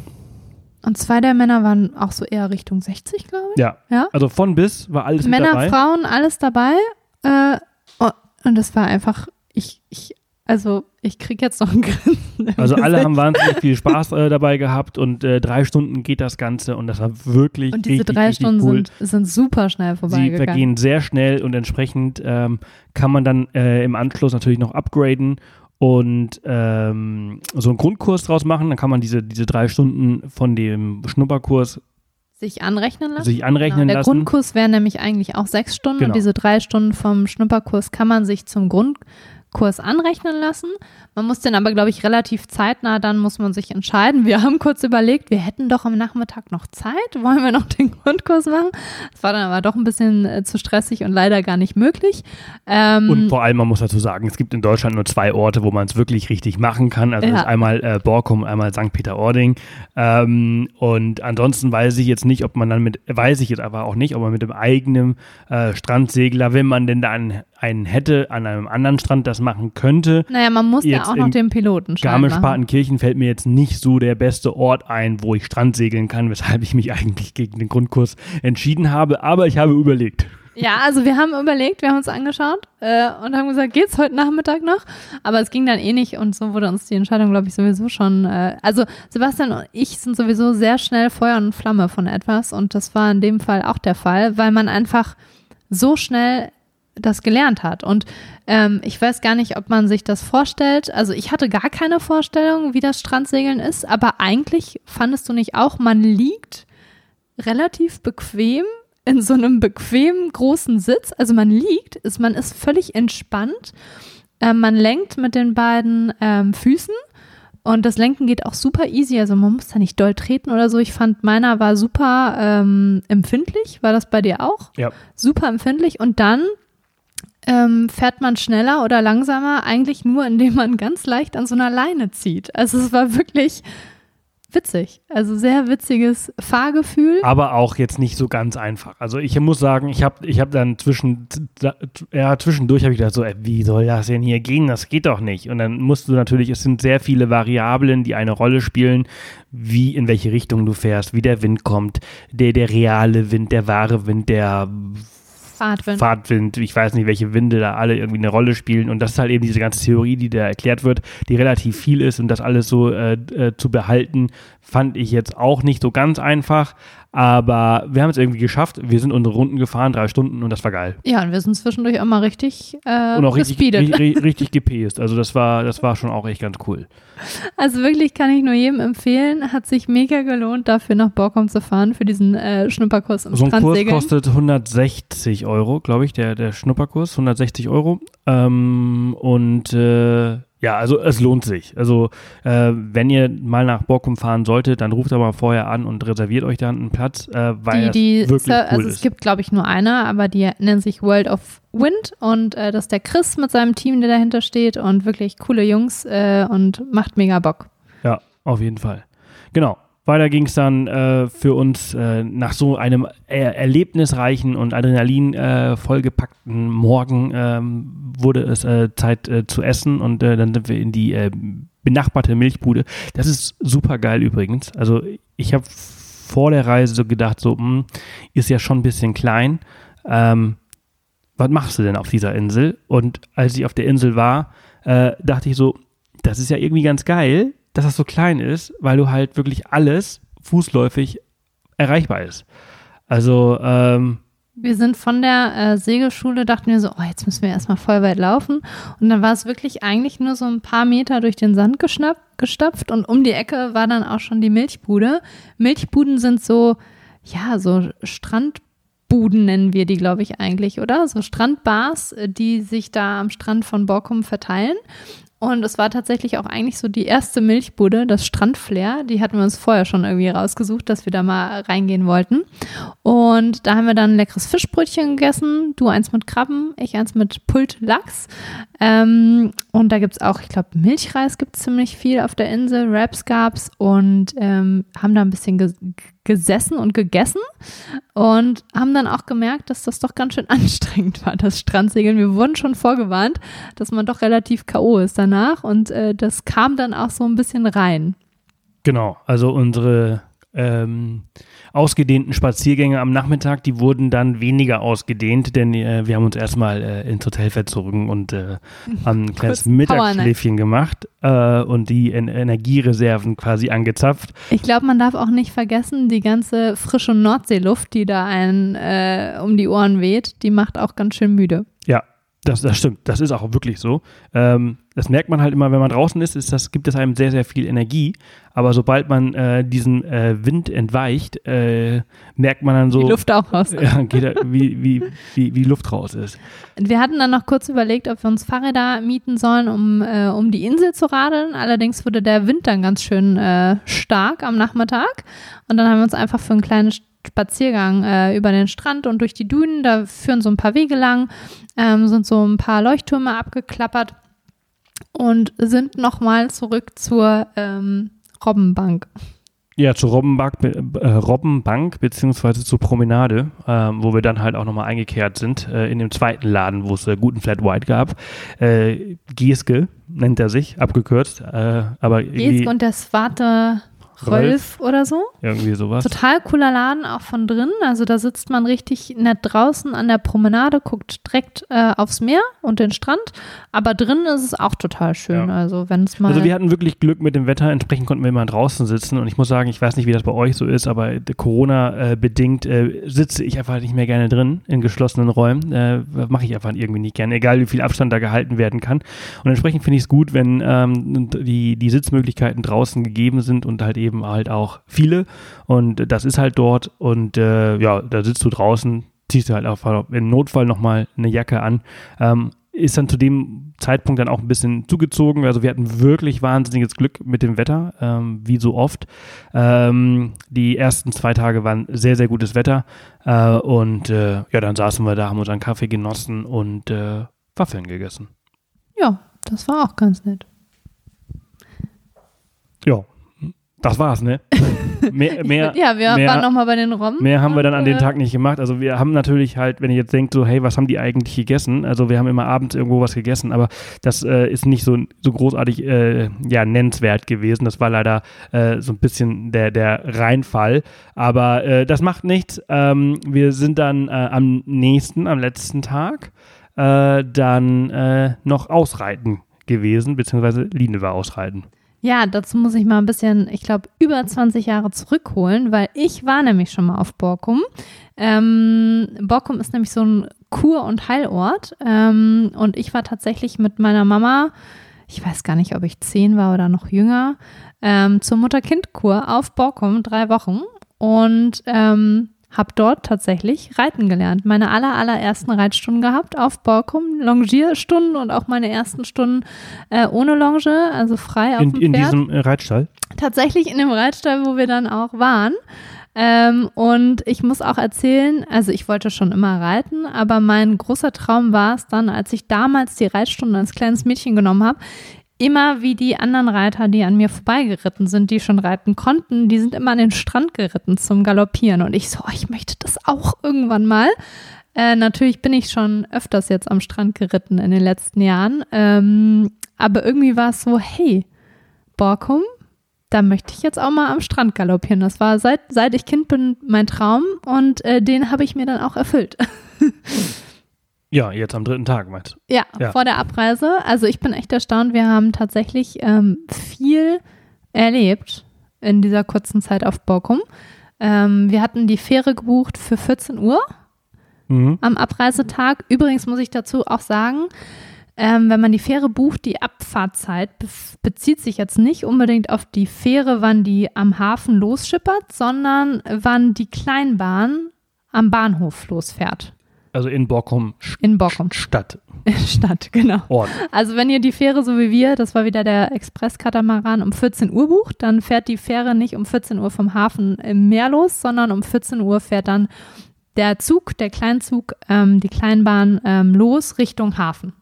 Und zwei der Männer waren auch so eher Richtung 60, glaube ich. ja, Ja. also von bis war alles mit Männer, dabei. Frauen, alles dabei. Äh, und das war einfach, ich, ich, also ich krieg jetzt noch ein Grinsen. Also alle Gesicht. haben wahnsinnig viel Spaß äh, dabei gehabt und äh, drei Stunden geht das Ganze und das war wirklich Und diese richtig, drei richtig Stunden cool. sind, sind super schnell Sie vorbeigegangen. vergehen sehr schnell und entsprechend ähm, kann man dann äh, im Anschluss natürlich noch upgraden und ähm, so einen Grundkurs draus machen. Dann kann man diese, diese drei Stunden von dem Schnupperkurs Sich anrechnen lassen. sich anrechnen der lassen. Grundkurs wäre nämlich eigentlich auch sechs Stunden Genau. und diese drei Stunden vom Schnupperkurs kann man sich zum Grundkurs anrechnen lassen. Man muss den aber, glaube ich, relativ zeitnah, dann muss man sich entscheiden. Wir haben kurz überlegt, wir hätten doch am Nachmittag noch Zeit. Wollen wir noch den Grundkurs machen? Das war dann aber doch ein bisschen äh, zu stressig und leider gar nicht möglich. Ähm, Und vor allem, man muss dazu sagen, es gibt in Deutschland nur zwei Orte, wo man es wirklich richtig machen kann. Also Ja. das ist einmal äh, Borkum und einmal St. Peter-Ording. Ähm, und ansonsten weiß ich jetzt nicht, ob man dann mit, weiß ich jetzt aber auch nicht, ob man mit dem eigenen äh, Strandsegler, wenn man denn da einen, einen hätte, an einem anderen Strand, das machen könnte. Naja, man muss ja Jetzt auch noch den Pilotenschein machen. Garmisch-Partenkirchen fällt mir jetzt nicht so der beste Ort ein, wo ich Strand segeln kann, weshalb ich mich eigentlich gegen den Grundkurs entschieden habe. Aber ich habe überlegt. Ja, also wir haben überlegt, wir haben uns angeschaut äh, und haben gesagt, geht's heute Nachmittag noch? Aber es ging dann eh nicht und so wurde uns die Entscheidung, glaube ich, sowieso schon. Äh, also Sebastian und ich sind sowieso sehr schnell Feuer und Flamme von etwas und das war in dem Fall auch der Fall, weil man einfach so schnell das gelernt hat. Und ähm, ich weiß gar nicht, ob man sich das vorstellt. Also ich hatte gar keine Vorstellung, wie das Strandsegeln ist, aber eigentlich fandest du nicht auch, man liegt relativ bequem in so einem bequemen großen Sitz. Also man liegt, ist, man ist völlig entspannt. Ähm, man lenkt mit den beiden ähm, Füßen und das Lenken geht auch super easy. Also man muss da nicht doll treten oder so. Ich fand meiner war super ähm, empfindlich. War das bei dir auch? Ja. Super empfindlich. Und dann ähm, fährt man schneller oder langsamer eigentlich nur, indem man ganz leicht an so einer Leine zieht. Also es war wirklich witzig. Also sehr witziges Fahrgefühl. Aber auch jetzt nicht so ganz einfach. Also ich muss sagen, ich habe ich hab dann zwischen, ja, zwischendurch habe ich gedacht so, ey, wie soll das denn hier gehen? Das geht doch nicht. Und dann musst du natürlich, es sind sehr viele Variablen, die eine Rolle spielen, wie, in welche Richtung du fährst, wie der Wind kommt, der, der reale Wind, der wahre Wind, der Fahrtwind. Fahrtwind, ich weiß nicht, welche Winde da alle irgendwie eine Rolle spielen. Und das ist halt eben diese ganze Theorie, die da erklärt wird, die relativ viel ist und das alles so äh, äh, zu behalten, fand ich jetzt auch nicht so ganz einfach. Aber wir haben es irgendwie geschafft. Wir sind unsere Runden gefahren, drei Stunden und das war geil. Ja, und wir sind zwischendurch auch mal richtig äh, Und auch richtig, gespeedet. richtig, [LAUGHS] richtig gepäst. Also das war, das war schon auch echt ganz cool. Also wirklich kann ich nur jedem empfehlen. Hat sich mega gelohnt, dafür nach Borkum zu fahren, für diesen äh, Schnupperkurs im So ein Kurs kostet 160 Euro, glaube ich, der, der Schnupperkurs, 160 Euro. Ähm, und äh, ja, also es lohnt sich. Also äh, wenn ihr mal nach Borkum fahren solltet, dann ruft aber vorher an und reserviert euch dann einen Platz, äh, weil die, die, wirklich Sir- cool also es ist. gibt, glaube ich, nur eine, aber die nennt sich World of Wind und äh, das ist der Chris mit seinem Team, der dahinter steht und wirklich coole Jungs äh, und macht mega Bock. Ja, auf jeden Fall. Genau. Weiter ging es dann äh, für uns äh, nach so einem er erlebnisreichen und Adrenalin äh, vollgepackten Morgen ähm, wurde es äh, Zeit äh, zu essen und äh, dann sind wir in die benachbarte Milchbude. Das ist super geil übrigens. Also ich habe vor der Reise so gedacht, so hm, ist ja schon ein bisschen klein. Ähm, was machst du denn auf dieser Insel? Und als ich auf der Insel war, dachte ich so, das ist ja irgendwie ganz geil, dass das so klein ist, weil du halt wirklich alles fußläufig erreichbar ist. Also, ähm, Wir sind von der äh, Segelschule, dachten wir so, oh, jetzt müssen wir erstmal voll weit laufen. Und dann war es wirklich eigentlich nur so ein paar Meter durch den Sand geschnapp, gestapft und um die Ecke war dann auch schon die Milchbude. Milchbuden sind so, ja, so Strandbuden nennen wir die, glaube ich, eigentlich, oder? So Strandbars, äh, die sich da am Strand von Borkum verteilen. Und es war tatsächlich auch eigentlich so die erste Milchbude, das Strandflair. Die hatten wir uns vorher schon irgendwie rausgesucht, dass wir da mal reingehen wollten. Und da haben wir dann ein leckeres Fischbrötchen gegessen. Du eins mit Krabben, ich eins mit Pult Lachs. Ähm, und da gibt es auch, ich glaube, Milchreis gibt es ziemlich viel auf der Insel. Wraps gab's und ähm, haben da ein bisschen ge gesessen und gegessen und haben dann auch gemerkt, dass das doch ganz schön [LAUGHS] anstrengend war, das Strandsegeln. Wir wurden schon vorgewarnt, dass man doch relativ K.O. ist danach und äh, das kam dann auch so ein bisschen rein. genau, also unsere ähm, ausgedehnten Spaziergänge am Nachmittag, die wurden dann weniger ausgedehnt, denn äh, wir haben uns erstmal äh, ins Hotel verzogen und äh, [LAUGHS] haben ein kleines Mittagsschläfchen gemacht äh, und die en Energiereserven quasi angezapft. Ich glaube, man darf auch nicht vergessen, die ganze frische Nordseeluft, die da einen äh, um die Ohren weht, die macht auch ganz schön müde. Ja, das, das stimmt. Das ist auch wirklich so. Ähm, das merkt man halt immer, wenn man draußen ist, ist das, gibt es einem sehr, sehr viel Energie. Aber sobald man äh, diesen äh, Wind entweicht, äh, merkt man dann so, Die Luft auch raus. [LAUGHS] ja, geht, da- wie, wie, wie, wie Luft raus ist. Wir hatten dann noch kurz überlegt, ob wir uns Fahrräder mieten sollen, um, äh, um die Insel zu radeln. Allerdings wurde der Wind dann ganz schön äh, stark am Nachmittag. Und dann haben wir uns einfach für einen kleinen Spaziergang äh, über den Strand und durch die Dünen, da führen so ein paar Wege lang, ähm, sind so ein paar Leuchttürme abgeklappert und sind nochmal zurück zur ähm, Robbenbank. Ja, zur Robbenbank, äh, Robbenbank beziehungsweise zur Promenade, äh, wo wir dann halt auch nochmal eingekehrt sind, äh, in dem zweiten Laden, wo es äh, guten Flat White gab. Äh, Gieske nennt er sich, abgekürzt. Äh, aber Gieske und der Svarte Rolf oder so. Irgendwie sowas. Total cooler Laden, auch von drin. Also da sitzt man richtig nett draußen an der Promenade, guckt direkt äh, aufs Meer und den Strand. Aber drin ist es auch total schön. Ja. Also wenn es mal. Also wir hatten wirklich Glück mit dem Wetter. Entsprechend konnten wir immer draußen sitzen. Und ich muss sagen, ich weiß nicht, wie das bei euch so ist, aber Corona-bedingt äh, sitze ich einfach nicht mehr gerne drin in geschlossenen Räumen. Äh, Mache ich einfach irgendwie nicht gerne, egal wie viel Abstand da gehalten werden kann. Und entsprechend finde ich es gut, wenn ähm, die, die Sitzmöglichkeiten draußen gegeben sind und halt eben eben halt auch viele und das ist halt dort und äh, ja, da sitzt du draußen, ziehst du halt auch im Notfall nochmal eine Jacke an. Ähm, ist dann zu dem Zeitpunkt dann auch ein bisschen zugezogen. Also wir hatten wirklich wahnsinniges Glück mit dem Wetter, ähm, wie so oft. Ähm, die ersten zwei Tage waren sehr, sehr gutes Wetter. Äh, und äh, ja, dann saßen wir da, haben unseren Kaffee genossen und äh, Waffeln gegessen. Ja, das war auch ganz nett. Ja, das war's, ne? [LAUGHS] Mehr, mehr, ja, wir mehr, waren nochmal bei den Robben. Mehr haben wir dann an den Tag nicht gemacht. Also wir haben natürlich halt, wenn ihr jetzt denkt, so, hey, was haben die eigentlich gegessen? Also wir haben immer abends irgendwo was gegessen, aber das äh, ist nicht so, so großartig äh, ja, nennenswert gewesen. Das war leider äh, so ein bisschen der, der Reinfall. Aber äh, das macht nichts. Ähm, wir sind dann äh, am nächsten, am letzten Tag äh, dann noch ausreiten gewesen, beziehungsweise Line war ausreiten. Ja, dazu muss ich mal ein bisschen, ich glaube, über 20 Jahre zurückholen, weil ich war nämlich schon mal auf Borkum. Ähm, Borkum ist nämlich so ein Kur- und Heilort. Ähm, und ich war tatsächlich mit meiner Mama, ich weiß gar nicht, ob ich zehn war oder noch jünger, ähm, zur Mutter-Kind-Kur auf Borkum, drei Wochen. Und ähm, habe dort tatsächlich reiten gelernt. Meine aller, allerersten Reitstunden gehabt auf Borkum, Longierstunden und auch meine ersten Stunden äh, ohne Longe, also frei auf in, dem Pferd. In diesem Reitstall? Tatsächlich in dem Reitstall, wo wir dann auch waren. Ähm, und ich muss auch erzählen, also ich wollte schon immer reiten, aber mein großer Traum war es dann, als ich damals die Reitstunden als kleines Mädchen genommen habe, immer wie die anderen Reiter, die an mir vorbeigeritten sind, die schon reiten konnten, die sind immer an den Strand geritten zum Galoppieren. Und ich so, oh, ich möchte das auch irgendwann mal. Äh, natürlich bin ich schon öfters jetzt am Strand geritten in den letzten Jahren. Ähm, aber irgendwie war es so, hey, Borkum, da möchte ich jetzt auch mal am Strand galoppieren. Das war seit, seit ich Kind bin mein Traum und äh, den habe ich mir dann auch erfüllt. [LAUGHS] Ja, jetzt am dritten Tag, meinst du? Ja, ja, vor der Abreise. Also ich bin echt erstaunt. Wir haben tatsächlich ähm, viel erlebt in dieser kurzen Zeit auf Borkum. Ähm, wir hatten die Fähre gebucht für 14 Uhr mhm. am Abreisetag. Übrigens muss ich dazu auch sagen, ähm, wenn man die Fähre bucht, die Abfahrtzeit be bezieht sich jetzt nicht unbedingt auf die Fähre, wann die am Hafen losschippert, sondern wann die Kleinbahn am Bahnhof losfährt. Also in Borkum. In Borkum. Stadt. Stadt, genau. Ort. Also wenn ihr die Fähre so wie wir, das war wieder der Express-Katamaran, um 14 Uhr bucht, dann fährt die Fähre nicht um 14 Uhr vom Hafen im Meer los, sondern um 14 Uhr fährt dann der Zug, der Kleinzug, ähm, die Kleinbahn ähm, los Richtung Hafen.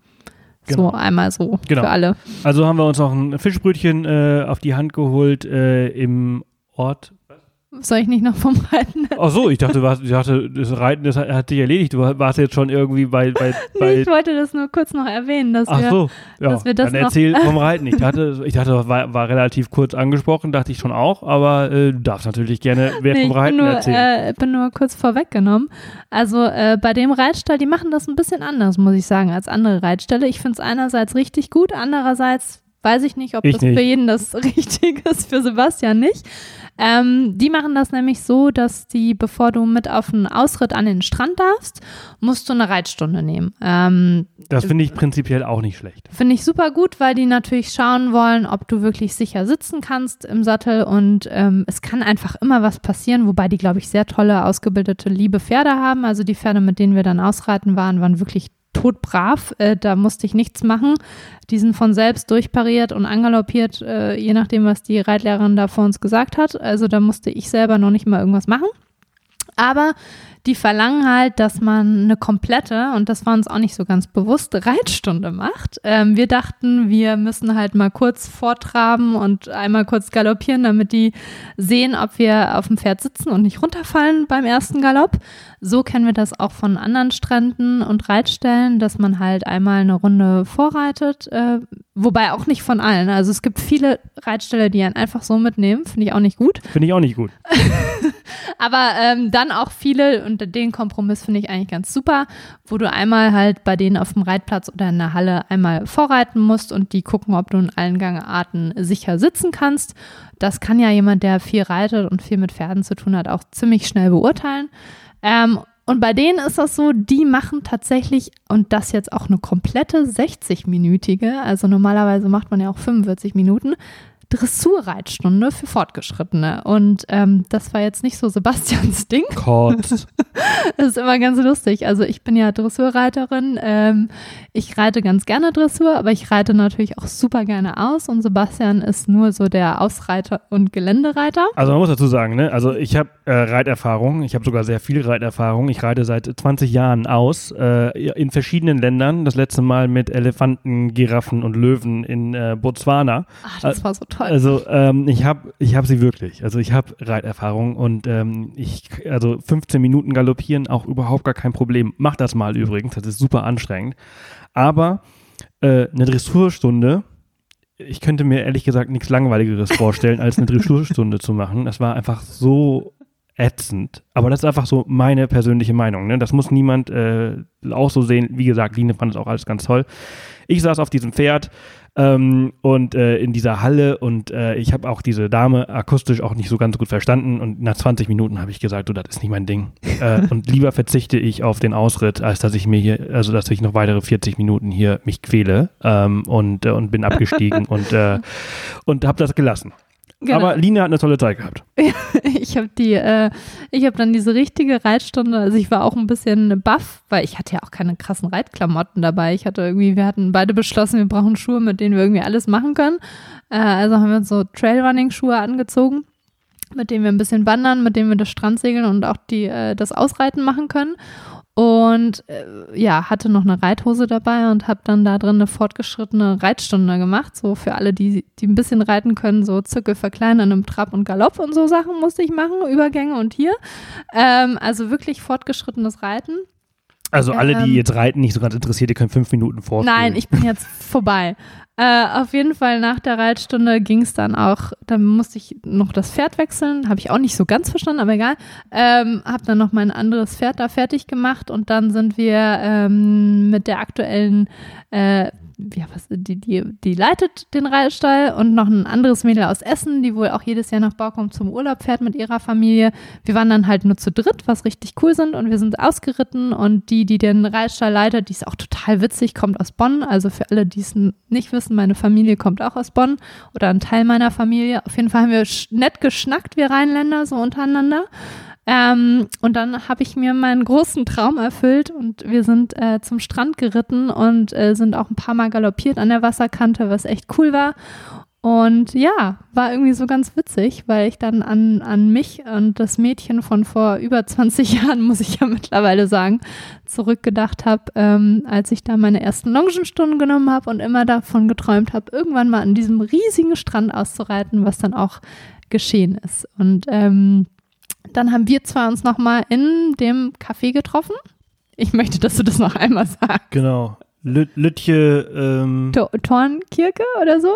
Genau. So einmal so genau. für alle. Also haben wir uns noch ein Fischbrötchen äh, auf die Hand geholt äh, im Ort soll ich nicht noch vom Reiten? Ach so, ich dachte, ich dachte, das Reiten das hat dich erledigt. Du warst jetzt schon irgendwie bei. bei, [LAUGHS] bei nee, ich wollte das nur kurz noch erwähnen, dass Ach wir, so, ja. dass wir das Dann erzähl vom [LAUGHS] Reiten. Ich dachte, ich dachte war, war relativ kurz angesprochen, dachte ich schon auch, aber äh, du darfst natürlich gerne wer nee, vom Reiten nur, erzählen. Ich äh, bin nur kurz vorweggenommen. Also äh, bei dem Reitstall, die machen das ein bisschen anders, muss ich sagen, als andere Reitställe. Ich finde es einerseits richtig gut, andererseits weiß ich nicht, ob ich das nicht. für jeden das [LAUGHS] Richtige ist, für Sebastian nicht. Ähm, die machen das nämlich so, dass die, bevor du mit auf einen Ausritt an den Strand darfst, musst du eine Reitstunde nehmen. Ähm, das finde ich prinzipiell auch nicht schlecht. Finde ich super gut, weil die natürlich schauen wollen, ob du wirklich sicher sitzen kannst im Sattel und ähm, es kann einfach immer was passieren, wobei die, glaube ich, sehr tolle, ausgebildete, liebe Pferde haben. Also die Pferde, mit denen wir dann ausreiten waren, waren wirklich todbrav. Äh, da musste ich nichts machen. Die sind von selbst durchpariert und angaloppiert, äh, je nachdem, was die Reitlehrerin da vor uns gesagt hat. Also da musste ich selber noch nicht mal irgendwas machen. Aber die verlangen halt, dass man eine komplette, und das war uns auch nicht so ganz bewusst, Reitstunde macht. Ähm, wir dachten, wir müssen halt mal kurz vortraben und einmal kurz galoppieren, damit die sehen, ob wir auf dem Pferd sitzen und nicht runterfallen beim ersten Galopp. So kennen wir das auch von anderen Stränden und Reitstellen, dass man halt einmal eine Runde vorreitet, äh, wobei auch nicht von allen. Also es gibt viele Reitställe, die einen einfach so mitnehmen, finde ich auch nicht gut. Finde ich auch nicht gut. [LAUGHS] Aber ähm, dann auch viele, und den Kompromiss finde ich eigentlich ganz super, wo du einmal halt bei denen auf dem Reitplatz oder in der Halle einmal vorreiten musst und die gucken, ob du in allen Gangarten sicher sitzen kannst. Das kann ja jemand, der viel reitet und viel mit Pferden zu tun hat, auch ziemlich schnell beurteilen. Ähm, und bei denen ist das so, die machen tatsächlich, und das jetzt auch eine komplette 60-minütige, also normalerweise macht man ja auch 45 Minuten, Dressurreitstunde für Fortgeschrittene. Und ähm, das war jetzt nicht so Sebastians [LAUGHS] Ding. Gott. [LAUGHS] das ist immer ganz lustig. Also ich bin ja Dressurreiterin. Ähm, ich reite ganz gerne Dressur, aber ich reite natürlich auch super gerne aus. Und Sebastian ist nur so der Ausreiter und Geländereiter. Also man muss dazu sagen, ne? Also ich habe äh, Reiterfahrung. Ich habe sogar sehr viel Reiterfahrung. Ich reite seit 20 Jahren aus äh, in verschiedenen Ländern. Das letzte Mal mit Elefanten, Giraffen und Löwen in äh, Botswana. Ach, das war so toll. Also ähm, ich habe ich hab sie wirklich. Also ich habe Reiterfahrung und ähm, ich, also 15 Minuten galoppieren auch überhaupt gar kein Problem. Mach das mal übrigens, das ist super anstrengend. Aber äh, eine Dressurstunde, ich könnte mir ehrlich gesagt nichts Langweiligeres vorstellen, als eine Dressurstunde zu machen. Das war einfach so ätzend. Aber das ist einfach so meine persönliche Meinung. Ne? Das muss niemand äh, auch so sehen. Wie gesagt, Line fand das auch alles ganz toll. Ich saß auf diesem Pferd ähm, und äh, in dieser Halle und äh, ich habe auch diese Dame akustisch auch nicht so ganz gut verstanden und nach 20 Minuten habe ich gesagt, du, das ist nicht mein Ding. [LAUGHS] äh, und lieber verzichte ich auf den Ausritt, als dass ich mir hier, also dass ich noch weitere 40 Minuten hier mich quäle ähm, und, äh, und bin abgestiegen [LAUGHS] und, äh, und habe das gelassen. Genau. Aber Lina hat eine tolle Zeit gehabt. [LAUGHS] Ich habe die, äh, ich habe dann diese richtige Reitstunde, also ich war auch ein bisschen baff, weil ich hatte ja auch keine krassen Reitklamotten dabei. Ich hatte irgendwie, wir hatten beide beschlossen, wir brauchen Schuhe, mit denen wir irgendwie alles machen können. Äh, also haben wir uns so Trailrunning-Schuhe angezogen, mit denen wir ein bisschen wandern, mit denen wir das Strand segeln und auch die, äh, das Ausreiten machen können und äh, ja, hatte noch eine Reithose dabei und habe dann da drin eine fortgeschrittene Reitstunde gemacht, so für alle, die, die ein bisschen reiten können, so Zirkel verkleinern im Trab und Galopp und so Sachen musste ich machen, Übergänge und hier. Ähm, also wirklich fortgeschrittenes Reiten. Also alle, die ähm, jetzt reiten, nicht so ganz interessiert, ihr könnt fünf Minuten vorspielen. Nein, ich bin jetzt vorbei. Äh, auf jeden Fall nach der Reitstunde ging es dann auch, dann musste ich noch das Pferd wechseln, habe ich auch nicht so ganz verstanden, aber egal. Ähm, habe dann noch mein anderes Pferd da fertig gemacht und dann sind wir ähm, mit der aktuellen äh, ja, was, die, die, die leitet den Reitstall und noch ein anderes Mädel aus Essen, die wohl auch jedes Jahr nach Baukom zum Urlaub fährt mit ihrer Familie. Wir waren dann halt nur zu dritt, was richtig cool sind und wir sind ausgeritten und die, die den Reitstall leitet, die ist auch total witzig, kommt aus Bonn. Also für alle, die es nicht wissen, meine Familie kommt auch aus Bonn oder ein Teil meiner Familie. Auf jeden Fall haben wir nett geschnackt, wir Rheinländer, so untereinander. Ähm, und dann habe ich mir meinen großen Traum erfüllt und wir sind äh, zum Strand geritten und äh, sind auch ein paar Mal galoppiert an der Wasserkante, was echt cool war. Und ja, war irgendwie so ganz witzig, weil ich dann an, an mich und das Mädchen von vor über 20 [LAUGHS] Jahren, muss ich ja mittlerweile sagen, zurückgedacht habe, ähm, als ich da meine ersten Longenstunden genommen habe und immer davon geträumt habe, irgendwann mal an diesem riesigen Strand auszureiten, was dann auch geschehen ist. Und ähm, dann haben wir zwei uns nochmal in dem Café getroffen. Ich möchte, dass du das noch einmal sagst. Genau. Lüt Lütje. Ähm, Tornkirke oder so?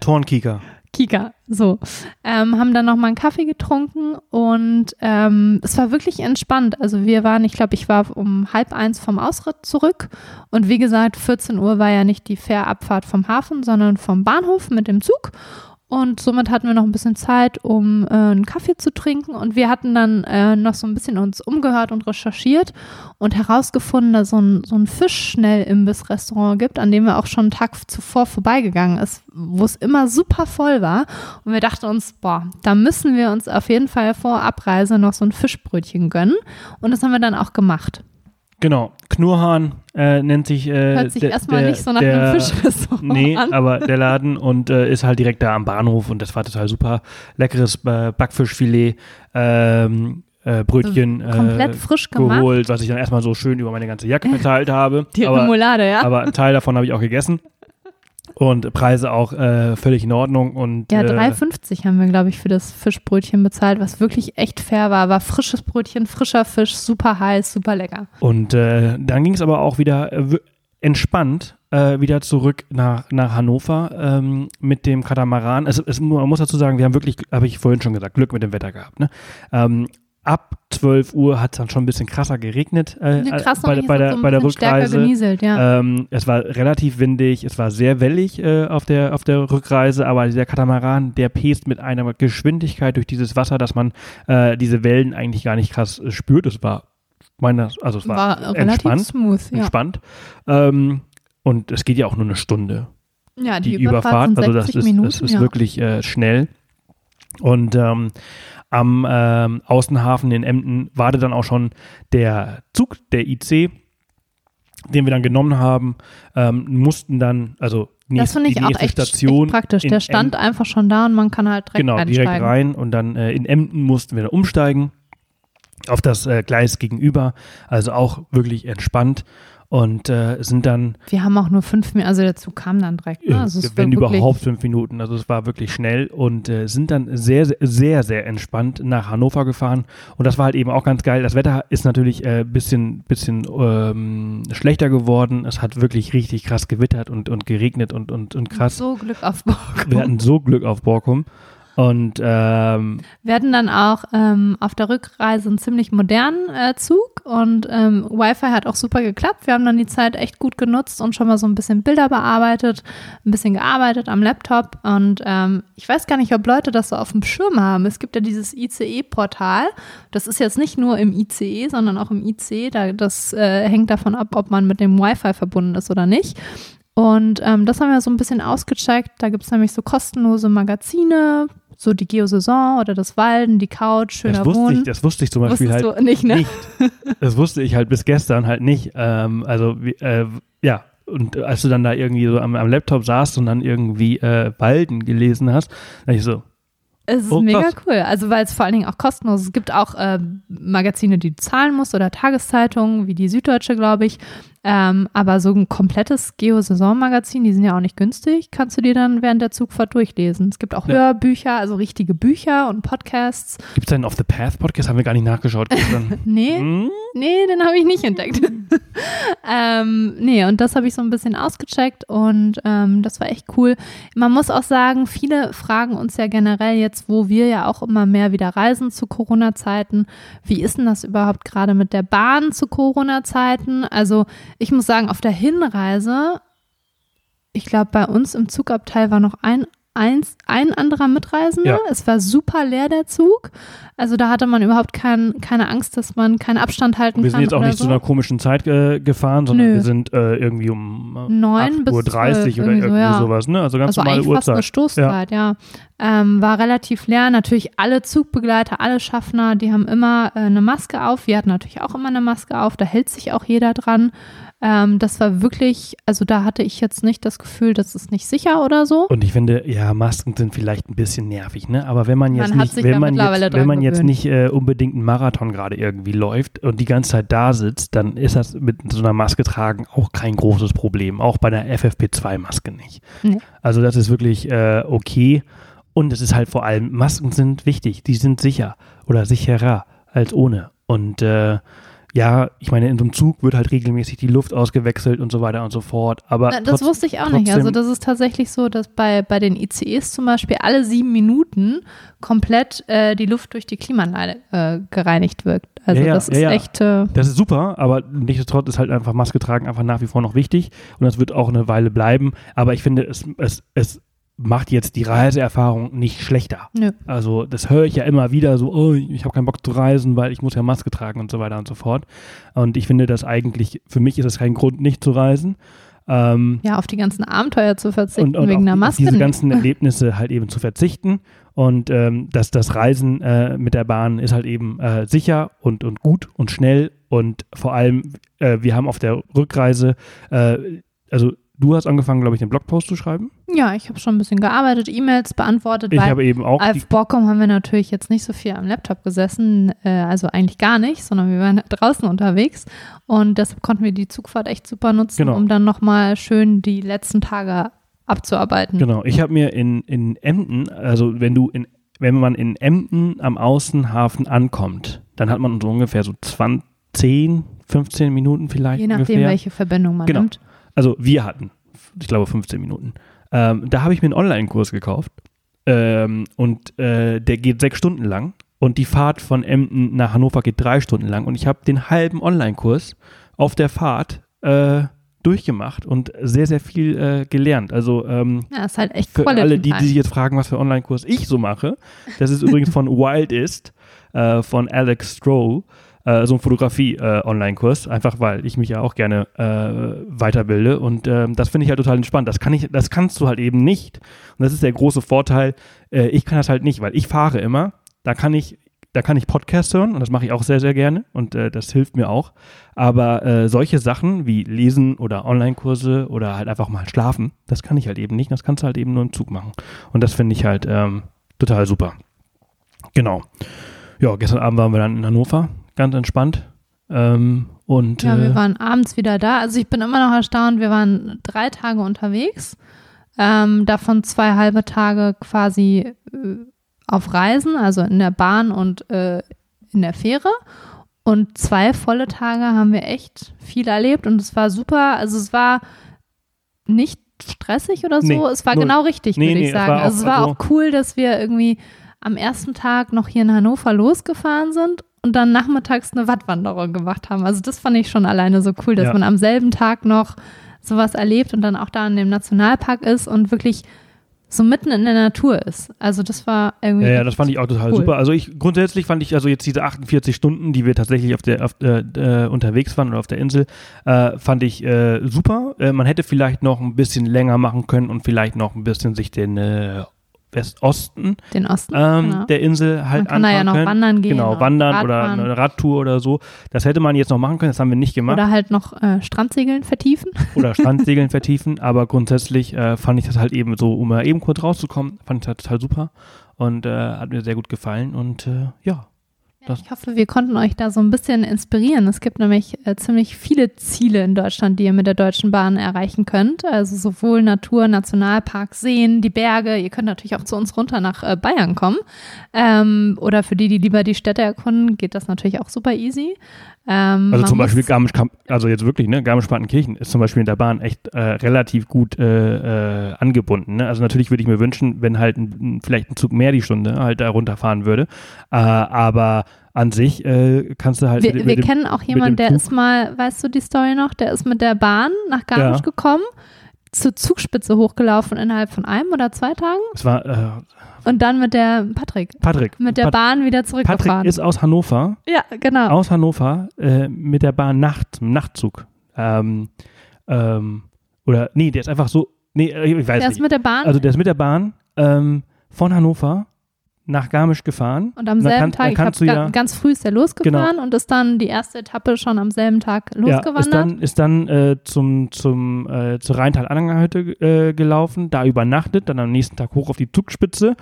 Tornkika. Kika, so. Ähm, haben dann nochmal einen Kaffee getrunken und ähm, es war wirklich entspannt. Also wir waren, ich glaube, ich war um halb eins vom Ausritt zurück und wie gesagt, 14 Uhr war ja nicht die Fährabfahrt vom Hafen, sondern vom Bahnhof mit dem Zug und somit hatten wir noch ein bisschen Zeit, um äh, einen Kaffee zu trinken. Und wir hatten dann äh, noch so ein bisschen uns umgehört und recherchiert und herausgefunden, dass so ein, so ein Fischschnell-Imbiss-Restaurant gibt, an dem wir auch schon einen Tag zuvor vorbeigegangen ist, wo es immer super voll war. Und wir dachten uns, boah, da müssen wir uns auf jeden Fall vor Abreise noch so ein Fischbrötchen gönnen. Und das haben wir dann auch gemacht. Genau, Knurrhahn äh, nennt sich. Äh, Hört sich erstmal nicht so nach der, einem Fischrestaurant nee, an. aber der Laden [LAUGHS] und äh, ist halt direkt da am Bahnhof und das war total super. Leckeres äh, Backfischfilet, ähm, äh, Brötchen Also komplett äh, frisch gemacht. geholt, was ich dann erstmal so schön über meine ganze Jacke [LAUGHS] verteilt habe. Die aber, Remoulade, ja. aber einen Teil davon habe ich auch gegessen. Und Preise auch äh, völlig in Ordnung. Und, Ja, äh, 3,50 haben wir, glaube ich, für das Fischbrötchen bezahlt, was wirklich echt fair war. War frisches Brötchen, frischer Fisch, super heiß, super lecker. Und äh, dann ging es aber auch wieder äh, entspannt äh, wieder zurück nach, nach Hannover ähm, mit dem Katamaran. Es, es, man muss dazu sagen, wir haben wirklich, habe ich vorhin schon gesagt, Glück mit dem Wetter gehabt. Ne? Ähm, ab 12 Uhr hat es dann schon ein bisschen krasser geregnet äh, Ja, krass, bei, bei, der, so bei der Rückreise. genieselt, ja. Ähm, es war relativ windig, es war sehr wellig äh, auf, der, auf der Rückreise, aber der Katamaran, der pest mit einer Geschwindigkeit durch dieses Wasser, dass man äh, diese Wellen eigentlich gar nicht krass äh, spürt. Es war meiner, also es war, war relativ entspannt, smooth, ja. entspannt. Ähm, und es geht ja auch nur eine Stunde, Ja, die, die, Überfahrt, sind Also 60 das ist, Minuten. das ist wirklich äh, schnell. Und ähm, am ähm, Außenhafen in Emden wartet dann auch schon der Zug, der IC, den wir dann genommen haben, ähm, mussten dann, also das nächst, finde ich die auch nächste echt, Station. echt praktisch. Der stand Emden- einfach schon da und man kann halt direkt genau, einsteigen. direkt rein und dann äh, in Emden mussten wir dann umsteigen auf das äh, Gleis gegenüber, also auch wirklich entspannt und äh, sind dann Wir haben auch nur fünf Minuten, also der Zug kam dann direkt. Ne? Also wenn überhaupt fünf Minuten, also es war wirklich schnell und äh, sind dann sehr, sehr, sehr, sehr entspannt nach Hannover gefahren und das war halt eben auch ganz geil. Das Wetter ist natürlich ein äh, bisschen, bisschen ähm, schlechter geworden. Es hat wirklich richtig krass gewittert und, und geregnet und, und, und krass. So Glück auf Borkum. Wir hatten so Glück auf Borkum und ähm, Wir hatten dann auch ähm, auf der Rückreise einen ziemlich modernen äh, Zug und ähm, Wi-Fi hat auch super geklappt. Wir haben dann die Zeit echt gut genutzt und schon mal so ein bisschen Bilder bearbeitet, ein bisschen gearbeitet am Laptop und ähm, ich weiß gar nicht, ob Leute das so auf dem Schirm haben. Es gibt ja dieses ICE-Portal. Das ist jetzt nicht nur im ICE, sondern auch im IC. Da, das äh, hängt davon ab, ob man mit dem Wi-Fi verbunden ist oder nicht. Und ähm, das haben wir so ein bisschen ausgecheckt. Da gibt es nämlich so kostenlose Magazine, so die Geosaison oder das Walden, die Couch, schöner das wusste, Wohnen. ich, das wusste ich zum Beispiel Wusstest halt nicht, ne? nicht. Das wusste ich halt bis gestern halt nicht. Ähm, also, wie- äh, ja. Und als du dann da irgendwie so am, am Laptop saßt und dann irgendwie äh, Walden gelesen hast, da ich so, Es ist Oh, mega krass. cool. Also, weil es vor allen Dingen auch kostenlos ist. Es gibt auch äh, Magazine, die du zahlen musst oder Tageszeitungen, wie die Süddeutsche, glaube ich. Ähm, aber so ein komplettes Geo-Saison-Magazin, die sind ja auch nicht günstig, kannst du dir dann während der Zugfahrt durchlesen. Es gibt auch Ja. Hörbücher, also richtige Bücher und Podcasts. gibt es einen Off the Path Podcast? Haben wir gar nicht nachgeschaut. [LAUGHS] Nee, hm? Nee, den habe ich nicht entdeckt. [LAUGHS] ähm, nee, und das habe ich so ein bisschen ausgecheckt und ähm, das war echt cool. Man muss auch sagen, viele fragen uns ja generell jetzt, wo wir ja auch immer mehr wieder reisen zu Corona-Zeiten. Wie ist denn das überhaupt gerade mit der Bahn zu Corona-Zeiten? Also ich muss sagen, auf der Hinreise, ich glaube, bei uns im Zugabteil war noch ein, eins, ein anderer Mitreisender. Ja. Es war super leer, der Zug. Also da hatte man überhaupt kein, keine Angst, dass man keinen Abstand halten Wir kann. sind jetzt auch nicht so. zu einer komischen Zeit äh, gefahren, sondern Nö. wir sind äh, irgendwie um äh, Neun 8.30 bis Uhr 30 12, oder irgendwie so, ja. sowas, ne? Also ganz also normale eigentlich fast eine Uhrzeit. Stoßzeit, ja. Ähm, war relativ leer. Natürlich alle Zugbegleiter, alle Schaffner, die haben immer äh, eine Maske auf. Wir hatten natürlich auch immer eine Maske auf. Da hält sich auch jeder dran. Ähm, das war wirklich, also da hatte ich jetzt nicht das Gefühl, das ist nicht sicher oder so. Und ich finde, ja, Masken sind vielleicht ein bisschen nervig, ne? Aber wenn man jetzt Man nicht, wenn man jetzt, wenn man jetzt nicht äh, unbedingt einen Marathon gerade irgendwie läuft und die ganze Zeit da sitzt, dann ist das mit so einer Maske tragen auch kein großes Problem. Auch bei einer FFP2-Maske nicht. Nee. Also das ist wirklich äh, okay. Und es ist halt vor allem, Masken sind wichtig, die sind sicher oder sicherer als ohne. Und äh, ja, ich meine, in so einem Zug wird halt regelmäßig die Luft ausgewechselt und so weiter und so fort. Aber Na, das trotz- wusste ich auch nicht. Also das ist tatsächlich so, dass bei, bei den ICEs zum Beispiel alle sieben Minuten komplett äh, die Luft durch die Klimaanlage äh, gereinigt wird. Also Ja, ja, das ist ja. echt äh, Das ist super, aber nichtsdestotrotz ist halt einfach Maske tragen einfach nach wie vor noch wichtig und das wird auch eine Weile bleiben. Aber ich finde, es, es, es macht jetzt die Reiseerfahrung nicht schlechter. nö. Also das höre ich ja immer wieder so, oh, ich habe keinen Bock zu reisen, weil ich muss ja Maske tragen und so weiter und so fort. Und ich finde das eigentlich, für mich ist das kein Grund, nicht zu reisen. Ähm, Ja, auf die ganzen Abenteuer zu verzichten und, und wegen der Maske. diese ganzen [LAUGHS] Erlebnisse halt eben zu verzichten. Und ähm, dass das Reisen äh, mit der Bahn ist halt eben äh, sicher und, und gut und schnell. Und vor allem, äh, wir haben auf der Rückreise, äh, also du hast angefangen, glaube ich, den Blogpost zu schreiben. Ja, ich habe schon ein bisschen gearbeitet, E-Mails beantwortet. Ich habe eben auch. Auf Borkum haben wir natürlich jetzt nicht so viel am Laptop gesessen, äh, also eigentlich gar nicht, sondern wir waren [LAUGHS] draußen unterwegs und deshalb konnten wir die Zugfahrt echt super nutzen, Genau. um dann nochmal schön die letzten Tage abzuarbeiten. Genau, ich habe mir in, in Emden, also wenn du in, wenn man in Emden am Außenhafen ankommt, dann hat man so ungefähr so 20, 10, 15 Minuten vielleicht. Je nachdem, ungefähr. welche Verbindung man Genau. nimmt. Also wir hatten, ich glaube 15 Minuten. Ähm, da habe ich mir einen Online-Kurs gekauft ähm, und äh, der geht sechs Stunden lang und die Fahrt von Emden nach Hannover geht drei Stunden lang und ich habe den halben Online-Kurs auf der Fahrt äh, durchgemacht und sehr, sehr viel äh, gelernt. Also ähm, Ja, ist halt echt für alle, die, die sich jetzt fragen, was für Online-Kurs ich so mache, das ist übrigens von Wild ist, äh, von Alex Stroll, äh, so ein Fotografie-Online-Kurs, einfach weil ich mich ja auch gerne äh, weiterbilde und ähm, das finde ich halt total entspannt. Das kann ich, das kannst du halt eben nicht und das ist der große Vorteil. Äh, ich kann das halt nicht, weil ich fahre immer, da kann ich da kann ich Podcasts hören und das mache ich auch sehr, sehr gerne und äh, das hilft mir auch. Aber äh, solche Sachen wie Lesen oder Online-Kurse oder halt einfach mal schlafen, das kann ich halt eben nicht. Das kannst du halt eben nur im Zug machen. Und das finde ich halt ähm, total super. Genau. Ja, gestern Abend waren wir dann in Hannover, ganz entspannt. Ähm, und Ja, äh, wir waren abends wieder da. Also ich bin immer noch erstaunt, wir waren drei Tage unterwegs, ähm, davon zwei halbe Tage quasi äh, auf Reisen, also in der Bahn und äh, in der Fähre. Und zwei volle Tage haben wir echt viel erlebt und es war super. Also es war nicht stressig oder so. Nee, es war null. genau richtig, Nee, würde nee, ich es sagen. auch- also es war also- auch cool, dass wir irgendwie am ersten Tag noch hier in Hannover losgefahren sind und dann nachmittags eine Wattwanderung gemacht haben. Also das fand ich schon alleine so cool, dass Ja. man am selben Tag noch sowas erlebt und dann auch da in dem Nationalpark ist und wirklich so mitten in der Natur ist. Also das war irgendwie. Ja, ja, das fand ich auch total cool. super. Also ich grundsätzlich fand ich also jetzt diese 48 Stunden, die wir tatsächlich auf der auf, äh, äh, unterwegs waren oder auf der Insel, äh, fand ich äh, super. Äh, man hätte vielleicht noch ein bisschen länger machen können und vielleicht noch ein bisschen sich den äh, Westosten Den Osten. ähm, genau. der Insel halt man kann da ja noch können. wandern gehen. Genau, oder wandern oder Radfahren. eine Radtour oder so. Das hätte man jetzt noch machen können, das haben wir nicht gemacht. Oder halt noch äh, Strandsegeln vertiefen. [LAUGHS] Oder Strandsegeln vertiefen, aber grundsätzlich äh, fand ich das halt eben so, um mal eben kurz rauszukommen, fand ich das total super und äh, hat mir sehr gut gefallen und äh, ja. Das- Ich hoffe, wir konnten euch da so ein bisschen inspirieren. Es gibt nämlich äh, ziemlich viele Ziele in Deutschland, die ihr mit der Deutschen Bahn erreichen könnt. Also sowohl Natur, Nationalpark, Seen, die Berge. Ihr könnt natürlich auch zu uns runter nach äh, Bayern kommen. Ähm, oder für die, die lieber die Städte erkunden, geht das natürlich auch super easy. Ähm, Also zum Beispiel Garmisch, also jetzt wirklich, ne, Garmisch-Partenkirchen ist zum Beispiel in der Bahn echt äh, relativ gut äh, äh, angebunden. Ne? Also natürlich würde ich mir wünschen, wenn halt ein, vielleicht ein Zug mehr die Stunde halt da runterfahren würde. Äh, aber an sich äh, kannst du halt Wir, mit, wir mit dem, kennen auch dem jemanden, der Zug- ist mal, weißt du die Story noch, der ist mit der Bahn nach Garmisch Ja. gekommen, zur Zugspitze hochgelaufen innerhalb von einem oder zwei Tagen es war äh, und dann mit der Patrick, Patrick. mit der Pat Bahn wieder zurückgefahren. Patrick ist aus Hannover ja, genau. aus Hannover äh, mit der Bahn Nacht, Nachtzug. Ähm, ähm, oder, nee, der ist einfach so, nee, ich weiß der ist nicht. mit der Bahn Also der ist mit der Bahn ähm, von Hannover nach Garmisch gefahren. und am da selben kann- Tag, ich kannst hab du ga, ja- Genau. ganz früh ist er losgefahren und ist dann die erste Etappe schon am selben Tag Ja, losgewandert. ist dann, ist dann äh, zum, zum, äh, zur Rheintal-Anhängerhütte äh, gelaufen, da übernachtet, dann am nächsten Tag hoch auf die Zugspitze,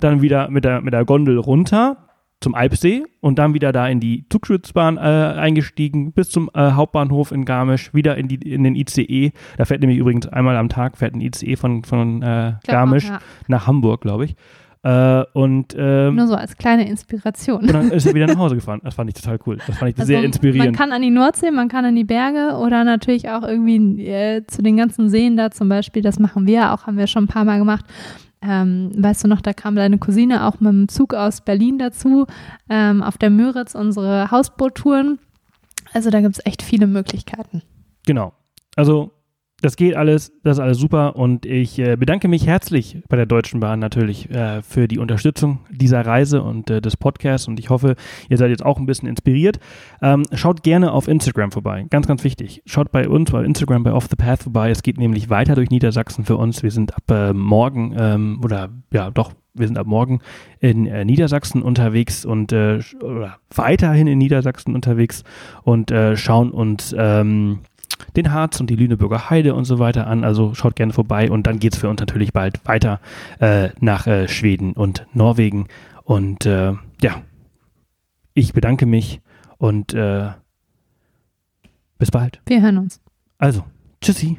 dann wieder mit der, mit der Gondel runter zum Alpsee und dann wieder da in die Zugspitzbahn äh, eingestiegen, bis zum äh, Hauptbahnhof in Garmisch, wieder in, die, in den ICE. Da fährt nämlich übrigens einmal am Tag fährt ein ICE von, von äh, Garmisch ja. nach Hamburg, glaube ich. Äh, und, ähm, Nur so als kleine Inspiration. und dann ist er wieder nach [LAUGHS] Hause gefahren. Das fand ich total cool. Das fand ich sehr Also, inspirierend. Man kann an die Nordsee, man kann in die Berge oder natürlich auch irgendwie äh, zu den ganzen Seen da zum Beispiel. Das machen wir auch, haben wir schon ein paar Mal gemacht. Ähm, weißt du noch, da kam deine Cousine auch mit dem Zug aus Berlin dazu, ähm, auf der Müritz unsere Hausboottouren. Also da gibt es echt viele Möglichkeiten. Genau. Also, das geht alles, das ist alles super und ich äh, bedanke mich herzlich bei der Deutschen Bahn natürlich äh, für die Unterstützung dieser Reise und äh, des Podcasts und ich hoffe, ihr seid jetzt auch ein bisschen inspiriert. Ähm, schaut gerne auf Instagram vorbei, ganz, ganz wichtig. Schaut bei uns bei Instagram bei Off the Path vorbei. Es geht nämlich weiter durch Niedersachsen für uns. Wir sind ab äh, morgen ähm, oder ja, doch, wir sind ab morgen in äh, Niedersachsen unterwegs und äh, weiterhin in Niedersachsen unterwegs und äh, schauen uns ähm, den Harz und die Lüneburger Heide und so weiter an. Also schaut gerne vorbei und dann geht es für uns natürlich bald weiter äh, nach äh, Schweden und Norwegen. Und äh, ja, ich bedanke mich und äh, bis bald. Wir hören uns. Also, tschüssi.